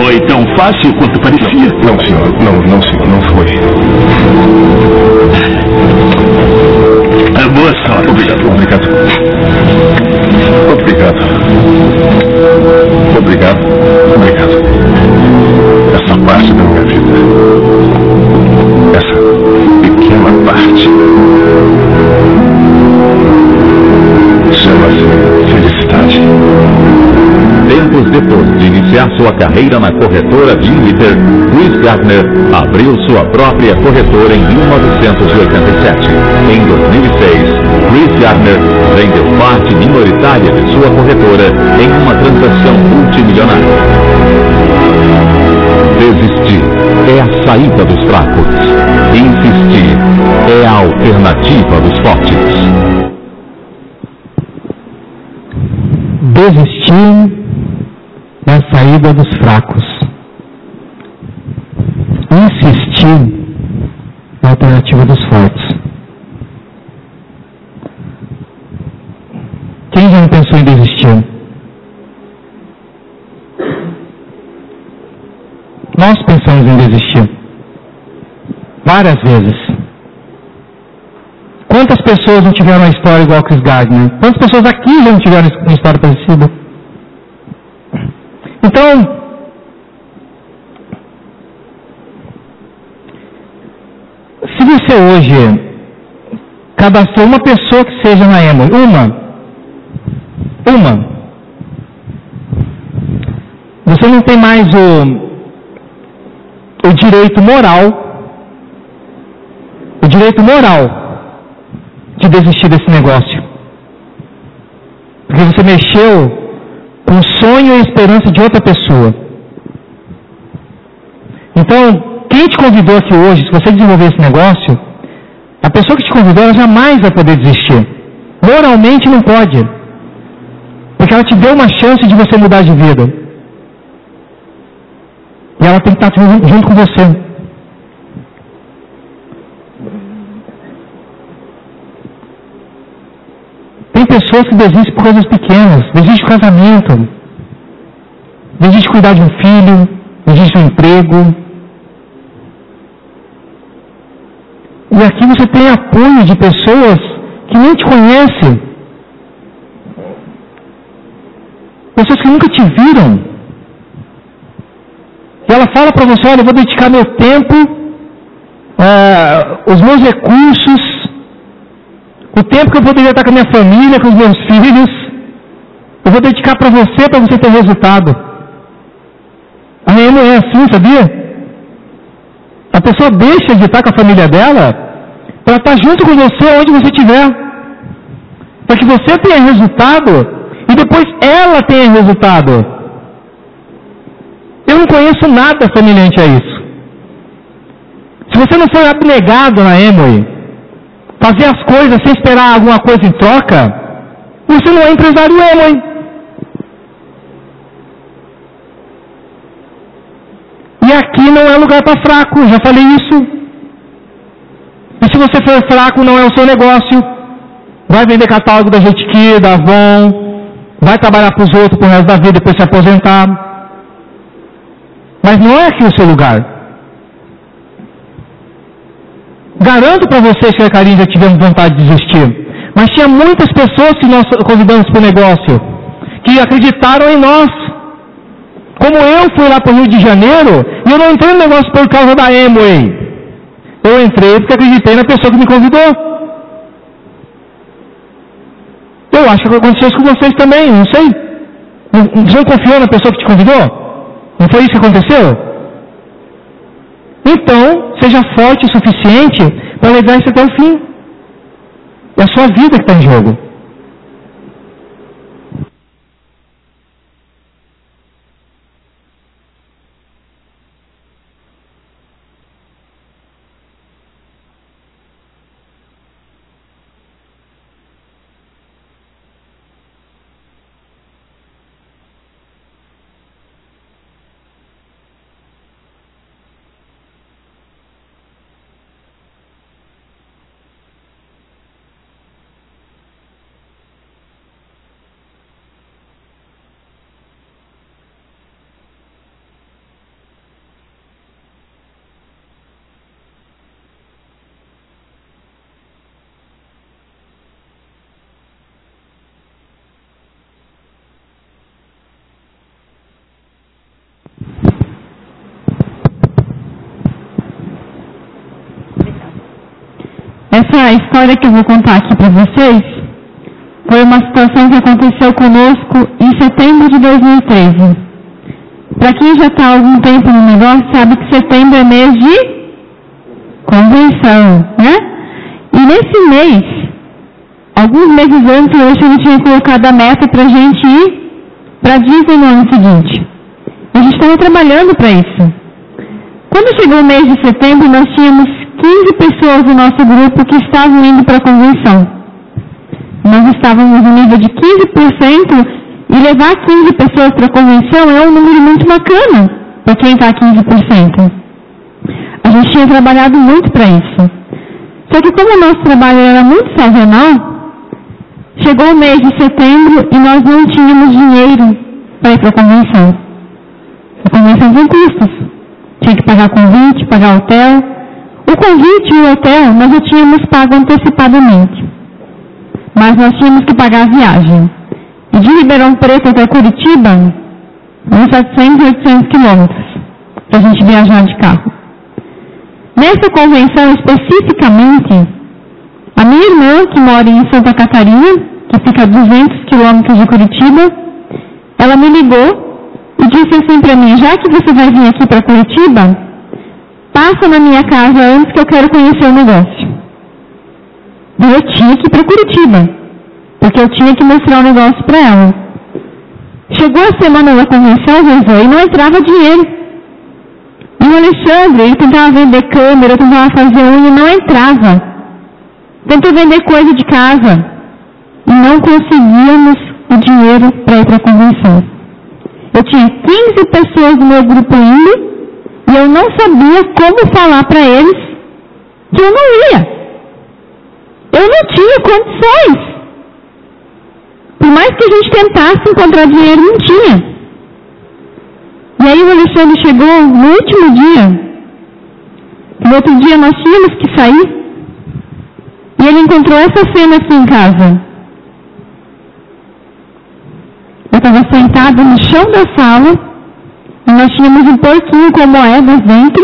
Foi tão fácil quanto parecia. Não, senhor. Não, não, senhor. Não foi. Ah, Boa sorte. Obrigado, obrigado. Obrigado. Obrigado. Obrigado. Essa parte da minha vida. Essa pequena parte. Chama-se felicidade. Tempos depois de iniciar sua carreira na corretora Jim Litter, Chris Gardner abriu sua própria corretora em 1987. Em 2006, Chris Gardner vendeu parte minoritária de sua corretora em uma transação multimilionária. Desistir é a saída dos fracos. Insistir é a alternativa dos fortes. Desistir a saída dos fracos. Insistir é a alternativa dos fortes. Quem já não pensou em desistir? Nós pensamos em desistir. Várias vezes. Quantas pessoas não tiveram uma história igual a Chris Gardner? Quantas pessoas aqui já não tiveram uma história parecida? Então, se você hoje cadastrou uma pessoa que seja na Emory, uma, uma, você não tem mais o, o direito moral, o direito moral de desistir desse negócio. Porque você mexeu com o sonho e a esperança de outra pessoa. Então, quem te convidou aqui hoje, se você desenvolver esse negócio, a pessoa que te convidou, ela jamais vai poder desistir. Moralmente não pode. Porque ela te deu uma chance de você mudar de vida. E ela tem que estar junto com você. Tem pessoas que desistem por coisas pequenas, desiste do casamento, desiste de cuidar de um filho, desiste de um emprego. E aqui você tem apoio de pessoas que nem te conhecem, pessoas que nunca te viram. E ela fala para você: olha, eu vou dedicar meu tempo, eh, os meus recursos, o tempo que eu poderia estar com a minha família, com os meus filhos, eu vou dedicar para você, para você ter resultado. A não é assim, sabia? A pessoa deixa de estar com a família dela para estar junto com você onde você estiver. Para que você tenha resultado e depois ela tenha resultado. Eu não conheço nada semelhante a isso. Se você não foi abnegado na Emory, fazer as coisas sem esperar alguma coisa em troca, você não é empresário Emory. E aqui não é lugar para fraco, já falei isso. E se você for fraco, não é o seu negócio. Vai vender catálogo da Jeitiqui, da Avon, vai trabalhar para os outros pro resto da vida, depois se aposentar. Mas não é aqui o seu lugar. Garanto para vocês que a Karine já tivemos vontade de desistir. Mas tinha muitas pessoas que nós convidamos para o negócio, que acreditaram em nós. Como eu fui lá para o Rio de Janeiro, e eu não entrei no negócio por causa da Emway. Eu entrei porque acreditei na pessoa que me convidou. Eu acho que aconteceu isso com vocês também, não sei. Você não confiou na pessoa que te convidou? Não foi isso que aconteceu? Então, seja forte o suficiente para levar isso até o fim. É a sua vida que está em jogo. Essa história que eu vou contar aqui para vocês foi uma situação que aconteceu conosco em setembro de 2013. Para quem já está há algum tempo no negócio, sabe que setembro é mês de convenção, né? E nesse mês, alguns meses antes, o Alexandre tinha colocado a meta para a gente ir para Disney no ano seguinte. A gente estava trabalhando para isso. Quando chegou o mês de setembro, nós tínhamos 15 pessoas do nosso grupo que estavam indo para a convenção. Nós estávamos no nível de 15% e levar 15 pessoas para a convenção é um número muito bacana para quem está 15%. A gente tinha trabalhado muito para isso. Só que como o nosso trabalho era muito sazonal, chegou o mês de setembro e nós não tínhamos dinheiro para ir para a convenção. A convenção tem custos. Tinha que pagar convite, pagar hotel. O convite e o hotel nós já tínhamos pago antecipadamente. Mas nós tínhamos que pagar a viagem. E de Ribeirão Preto até Curitiba, uns 700, 800 quilômetros, para a gente viajar de carro. Nessa convenção especificamente, a minha irmã, que mora em Santa Catarina, que fica a 200 quilômetros de Curitiba, ela me ligou e disse assim para mim, já que você vai vir aqui para Curitiba, passa na minha casa antes que eu quero conhecer o negócio. E eu tinha que ir para Curitiba, porque eu tinha que mostrar o negócio para ela. Chegou a semana da convenção, Zezé, e não entrava dinheiro. E o Alexandre, ele tentava vender câmera, tentava fazer unha, não entrava. Tentou vender coisa de casa. E não conseguíamos o dinheiro para ir para a convenção. Eu tinha 15 pessoas do meu grupo indo e eu não sabia como falar para eles que eu não ia. Eu não tinha condições. Por mais que a gente tentasse encontrar dinheiro, não tinha. E aí o Alexandre chegou no último dia. No outro dia nós tínhamos que sair. E ele encontrou essa cena aqui em casa. Eu estava sentada no chão da sala. Nós tínhamos um porquinho com moedas dentro.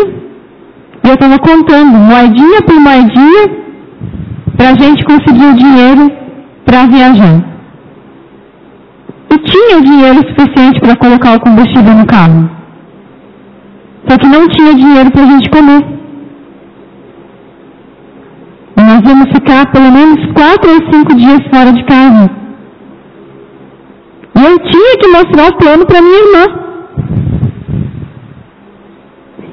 E eu estava contando, moedinha por moedinha, para a gente conseguir o dinheiro para viajar. E tinha dinheiro suficiente para colocar o combustível no carro. Só que não tinha dinheiro para a gente comer. E nós íamos ficar pelo menos quatro ou cinco dias fora de casa. E eu tinha que mostrar o plano para minha irmã.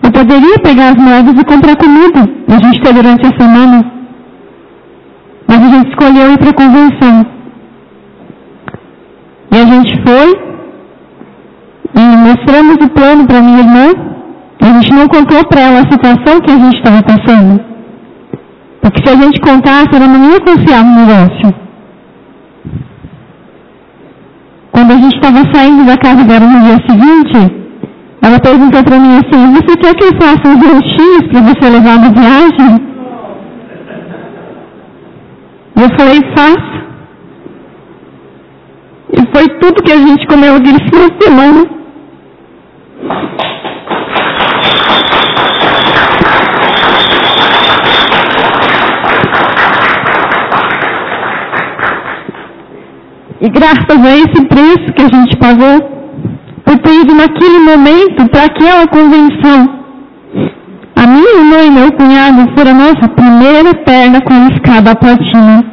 Eu poderia pegar as moedas e comprar comida a gente ter durante a semana. Mas a gente escolheu ir para a convenção. E a gente foi e mostramos o plano para minha irmã. A gente não contou para ela a situação que a gente estava passando. Porque se a gente contasse, ela não ia confiar no negócio. Quando a gente estava saindo da casa dela no dia seguinte, ela perguntou para mim assim, você quer que eu faça uns lanchinhos para você levar na viagem? falei, faça. E foi tudo que a gente comeu aquele final de semana. E graças a esse preço que a gente pagou, ido naquele momento para aquela convenção, a minha irmã e meu cunhado foram a nossa primeira perna com escada platina.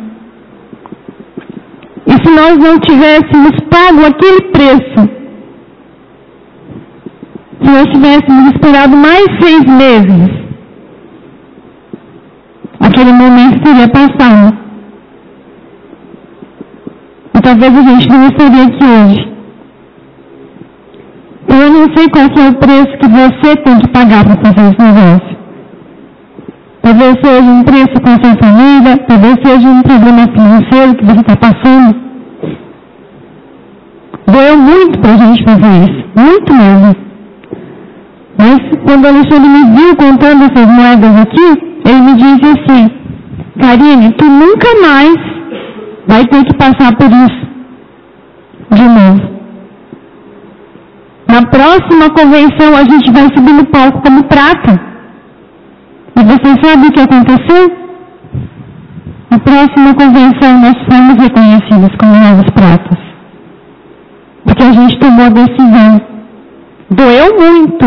E se nós não tivéssemos pago aquele preço, se nós tivéssemos esperado mais seis meses, aquele momento teria passado. E talvez a gente não estaria aqui hoje. Eu não sei qual é o preço que você tem que pagar para fazer esse negócio. Talvez seja um preço com a sua família, talvez seja um problema financeiro que você está passando. Doeu muito para a gente fazer isso, muito mesmo. Mas quando o Alexandre me viu contando essas moedas aqui, ele me disse assim, Karine, tu nunca mais vai ter que passar por isso de novo. Na próxima convenção a gente vai subir no palco como prata. E você sabe o que aconteceu? Na próxima convenção nós fomos reconhecidos como novos pratas. Porque a gente tomou a decisão. Doeu muito,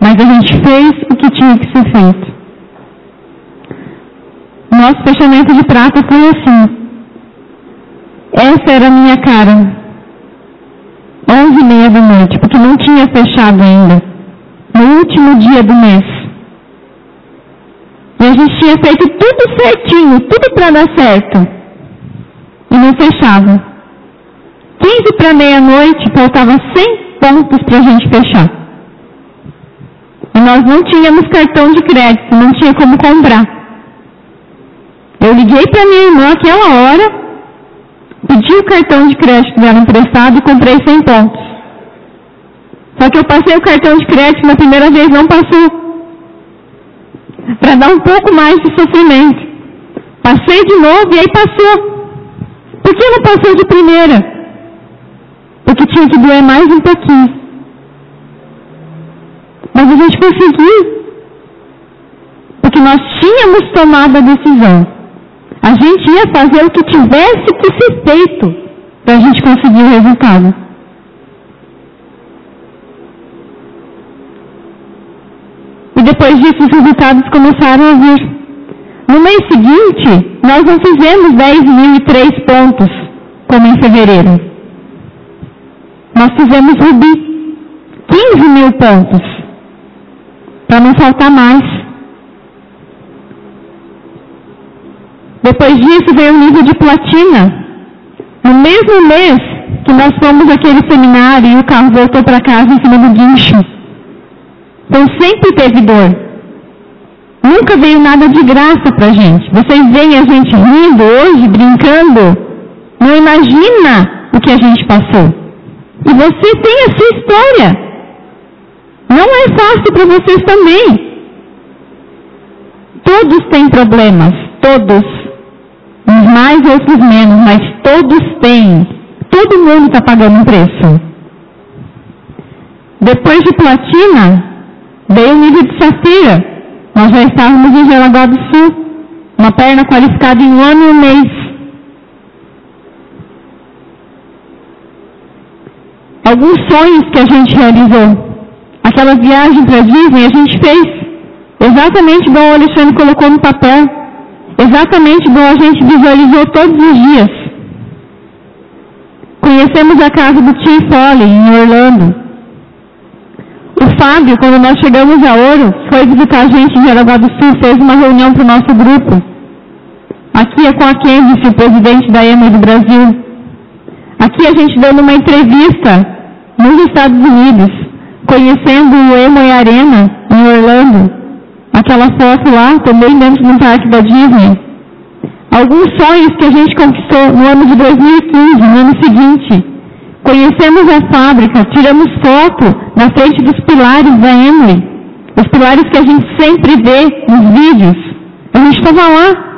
mas a gente fez o que tinha que ser feito. Nosso fechamento de prata foi assim. Essa era a minha cara. Onze e meia da noite, porque não tinha fechado ainda. No último dia do mês. E a gente tinha feito tudo certinho, tudo para dar certo. E não fechava. 15 para meia-noite, faltava 100 pontos para a gente fechar. E nós não tínhamos cartão de crédito, não tinha como comprar. Eu liguei para minha irmã aquela hora, pedi o cartão de crédito dela emprestado e comprei 100 pontos. Só que eu passei o cartão de crédito na primeira vez, não passou. Para dar um pouco mais de sofrimento. Passei de novo e aí passou. Por que não passou de primeira? Porque tinha que doer mais um pouquinho. Mas a gente conseguiu. Porque nós tínhamos tomado a decisão. A gente ia fazer o que tivesse que ser feito para a gente conseguir o resultado. E depois disso os resultados começaram a vir. No mês seguinte, nós não fizemos 10.003 pontos, como em fevereiro. Nós fizemos Rubi, 15 mil pontos, para não faltar mais. Depois disso veio o nível de platina. No mesmo mês que nós fomos naquele seminário e o carro voltou para casa em cima do guincho. Então sempre teve dor. Nunca veio nada de graça para a gente. Vocês veem a gente rindo hoje, brincando. Não imagina o que a gente passou. E você tem a sua história. Não é fácil para vocês também. Todos têm problemas, todos. Uns mais, outros menos, mas todos têm. Todo mundo está pagando um preço. Depois de platina, veio o nível de safira. Nós já estávamos em Jaraguá do Sul. Uma perna qualificada em um ano e um mês. Alguns sonhos que a gente realizou. Aquela viagem para Disney a gente fez exatamente igual o Alexandre colocou no papel. Exatamente igual a gente visualizou todos os dias. Conhecemos a casa do Tim Foley em Orlando. O Fábio, quando nós chegamos a Ouro, foi visitar a gente em Jaraguá do Sul, fez uma reunião para o nosso grupo. Aqui é com a Candice, o presidente da EMA do Brasil. Aqui a gente dando uma entrevista nos Estados Unidos, conhecendo o Emoy Arena em Orlando. Aquela foto lá, também dentro do parque da Disney. Alguns sonhos que a gente conquistou no ano de 2015, no ano seguinte. Conhecemos a fábrica, tiramos foto na frente dos pilares da Emory. Os pilares que a gente sempre vê nos vídeos. A gente estava lá.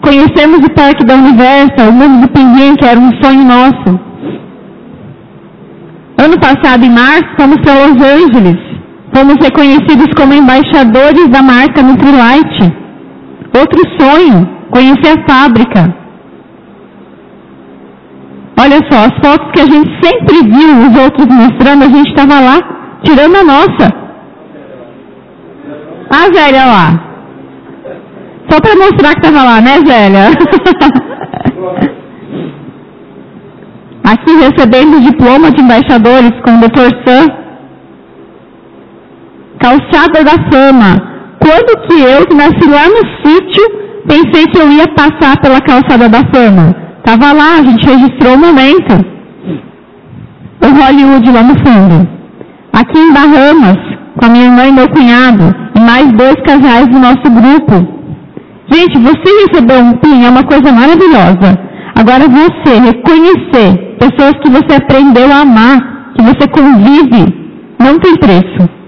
Conhecemos o Parque da Universo, o mundo do pinguim, que era um sonho nosso. Ano passado, em março, fomos para Los Angeles. Fomos reconhecidos como embaixadores da marca Nutrilite. Outro sonho, conhecer a fábrica. Olha só, as fotos que a gente sempre viu os outros mostrando, a gente estava lá tirando a nossa. A Zélia lá. Só para mostrar que estava lá, né, Zélia? Aqui recebendo o diploma de embaixadores com o Dr. Sam. Calçada da Fama. Quando que eu, que nasci lá no sítio, pensei que eu ia passar pela calçada da fama? Tava lá, a gente registrou o momento. O Hollywood lá no fundo. Aqui em Bahamas, com a minha irmã e meu cunhado, e mais dois casais do nosso grupo. Gente, você receber um PIN é uma coisa maravilhosa. Agora você reconhecer pessoas que você aprendeu a amar, que você convive, não tem preço.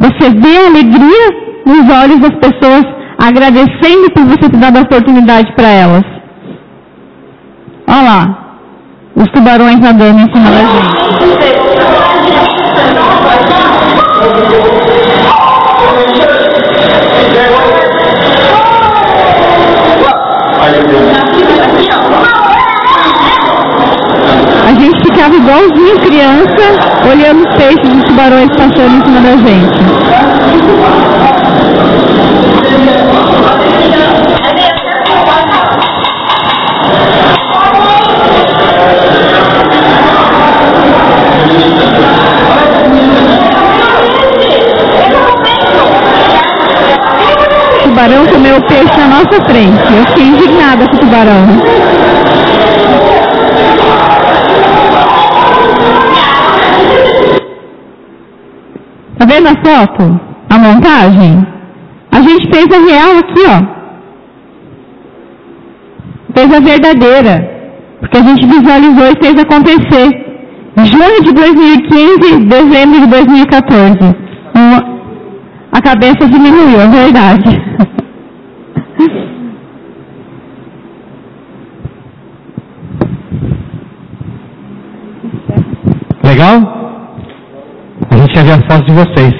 Você vê a alegria nos olhos das pessoas agradecendo por você ter dado a oportunidade para elas. Olha lá, os tubarões nadando em cima da gente. A gente ficava igualzinho criança, olhando os peixes e tubarões passando em cima da gente. O tubarão comeu o peixe na nossa frente. Eu fiquei indignada com o tubarão. Vendo a foto? A montagem? A gente fez a real aqui, ó. Fez a verdadeira. Porque a gente visualizou e fez acontecer. Junho de 2015, dezembro de 2014. Uma- A cabeça diminuiu, é verdade. Legal? As fotos de vocês.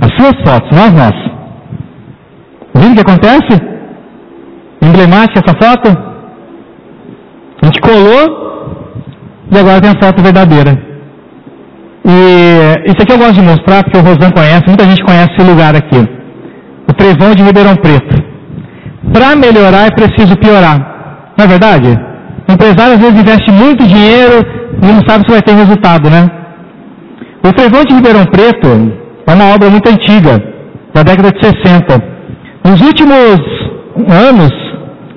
As suas fotos, não as nossas. Viram o que acontece? Emblemática essa foto? A gente colou e agora tem a foto verdadeira. E isso aqui eu gosto de mostrar porque o Rosan conhece, muita gente conhece esse lugar aqui. O Trevão de Ribeirão Preto. Para melhorar é preciso piorar. Não é verdade? O empresário às vezes investe muito dinheiro e não sabe se vai ter resultado, né? O Trevão de Ribeirão Preto é uma obra muito antiga, da década de 60. Nos últimos anos,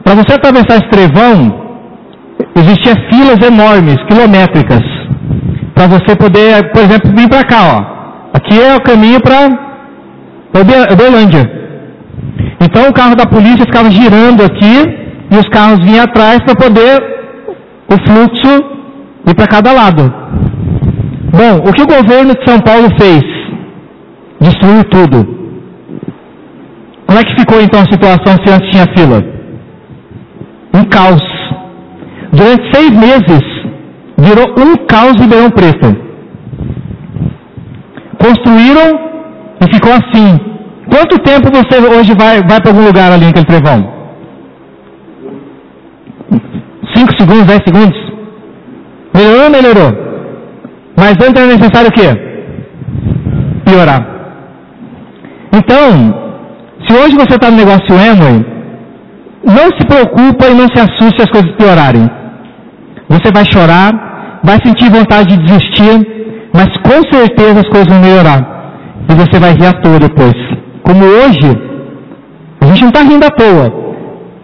para você atravessar esse trevão, existia filas enormes, quilométricas, para você poder, por exemplo, vir para cá, ó. Aqui é o caminho para Uberlândia. Então o carro da polícia ficava girando aqui e os carros vinham atrás para poder o fluxo ir para cada lado. Bom, o que o governo de São Paulo fez? Destruiu tudo. Como é que ficou então a situação se antes tinha fila? Um caos. Durante seis meses, virou um caos Ribeirão Preto. Construíram e ficou assim. Quanto tempo você hoje vai, vai para algum lugar ali naquele trevão? Cinco segundos, dez segundos? Melhorou ou melhorou? Mas antes era necessário o quê? Piorar. Então, se hoje você está no negócio Amway, não se preocupa e não se assuste se as coisas piorarem. Você vai chorar, vai sentir vontade de desistir, mas com certeza as coisas vão melhorar. E você vai rir à toa depois. Como hoje, a gente não está rindo à toa,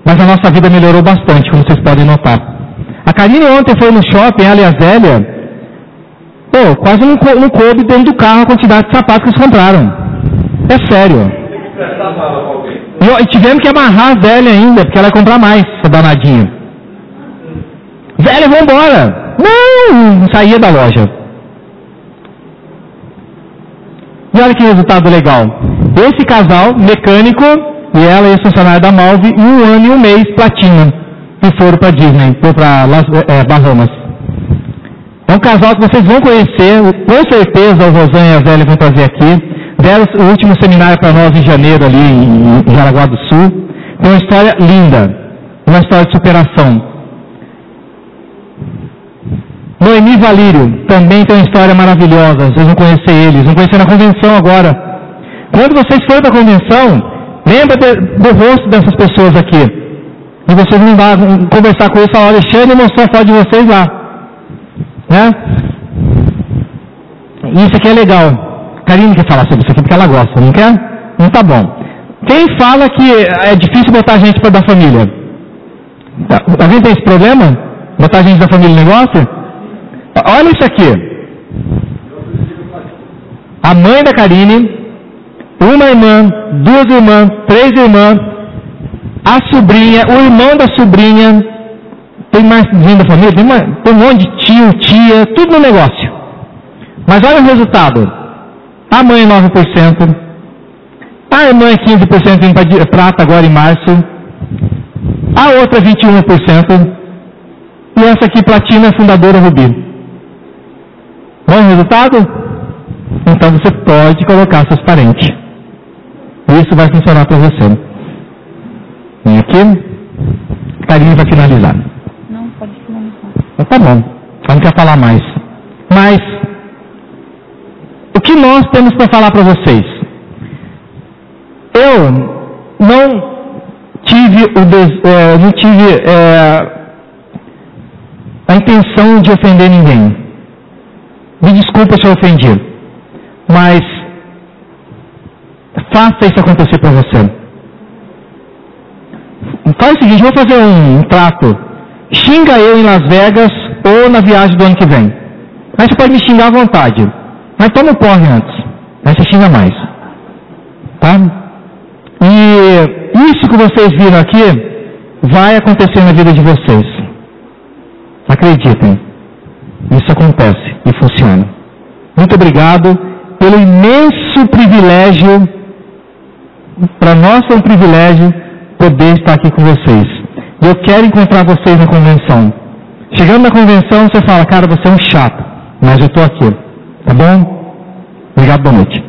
mas a nossa vida melhorou bastante, como vocês podem notar. A Karine ontem foi no shopping, ela e a Zélia, pô, quase não, não coube dentro do carro a quantidade de sapatos que eles compraram. É sério. E, e tivemos que amarrar a Zélia ainda, porque ela ia comprar mais, essa danadinha. Zélia, vamos embora. Não, saía da loja. E olha que resultado legal. Esse casal, mecânico, e ela e os funcionários da Malve, e um ano e um mês platina, que foram para Disney, foram para é, Bahamas. É um casal que vocês vão conhecer, com certeza o Rosane e a Zélia vão trazer aqui. Deram o último seminário para nós em janeiro, ali em Jaraguá do Sul. Tem uma história linda, uma história de superação. Noemi Valírio também tem uma história maravilhosa. Vocês vão conhecer eles, vão conhecer na convenção agora. Quando vocês forem para a convenção, lembra do rosto dessas pessoas aqui. E vocês vão lá conversar com eles e falar, Alexandre mostrou a foto de vocês lá. Né? Isso aqui é legal. Karine quer falar sobre isso aqui porque ela gosta, não quer? Não tá bom. Quem fala que é difícil botar gente para da família? Alguém tem esse problema? Botar gente da família no negócio? Olha isso aqui. A mãe da Karine, uma irmã, duas irmãs, três irmãs, a sobrinha, o irmão da sobrinha, tem mais gente da família, tem, tem um monte de tio, tia, tudo no negócio. Mas olha o resultado. A mãe 9%, a irmã 15% em prata agora em março, a outra 21%, e essa aqui platina fundadora Rubi. Bom resultado? Então você pode colocar seus parentes. Isso vai funcionar para você. Vem aqui. Carinho para finalizar. Então, tá bom. Não quer falar mais. Mas, o que nós temos para falar para vocês? Eu não tive, o des, é, não tive é, a intenção de ofender ninguém. Me desculpa se eu ofendi, mas faça isso acontecer para você. Faz o seguinte, vou fazer um, um trato. Xinga eu em Las Vegas ou na viagem do ano que vem. Mas você pode me xingar à vontade. Mas toma o porre antes. Aí você xinga mais. Tá? E isso que vocês viram aqui vai acontecer na vida de vocês. Acreditem. Isso acontece e funciona. Muito obrigado pelo imenso privilégio, para nós é um privilégio poder estar aqui com vocês. Eu quero encontrar vocês na convenção. Chegando na convenção, você fala, cara, você é um chato, mas eu estou aqui. Tá bom? Obrigado, boa noite.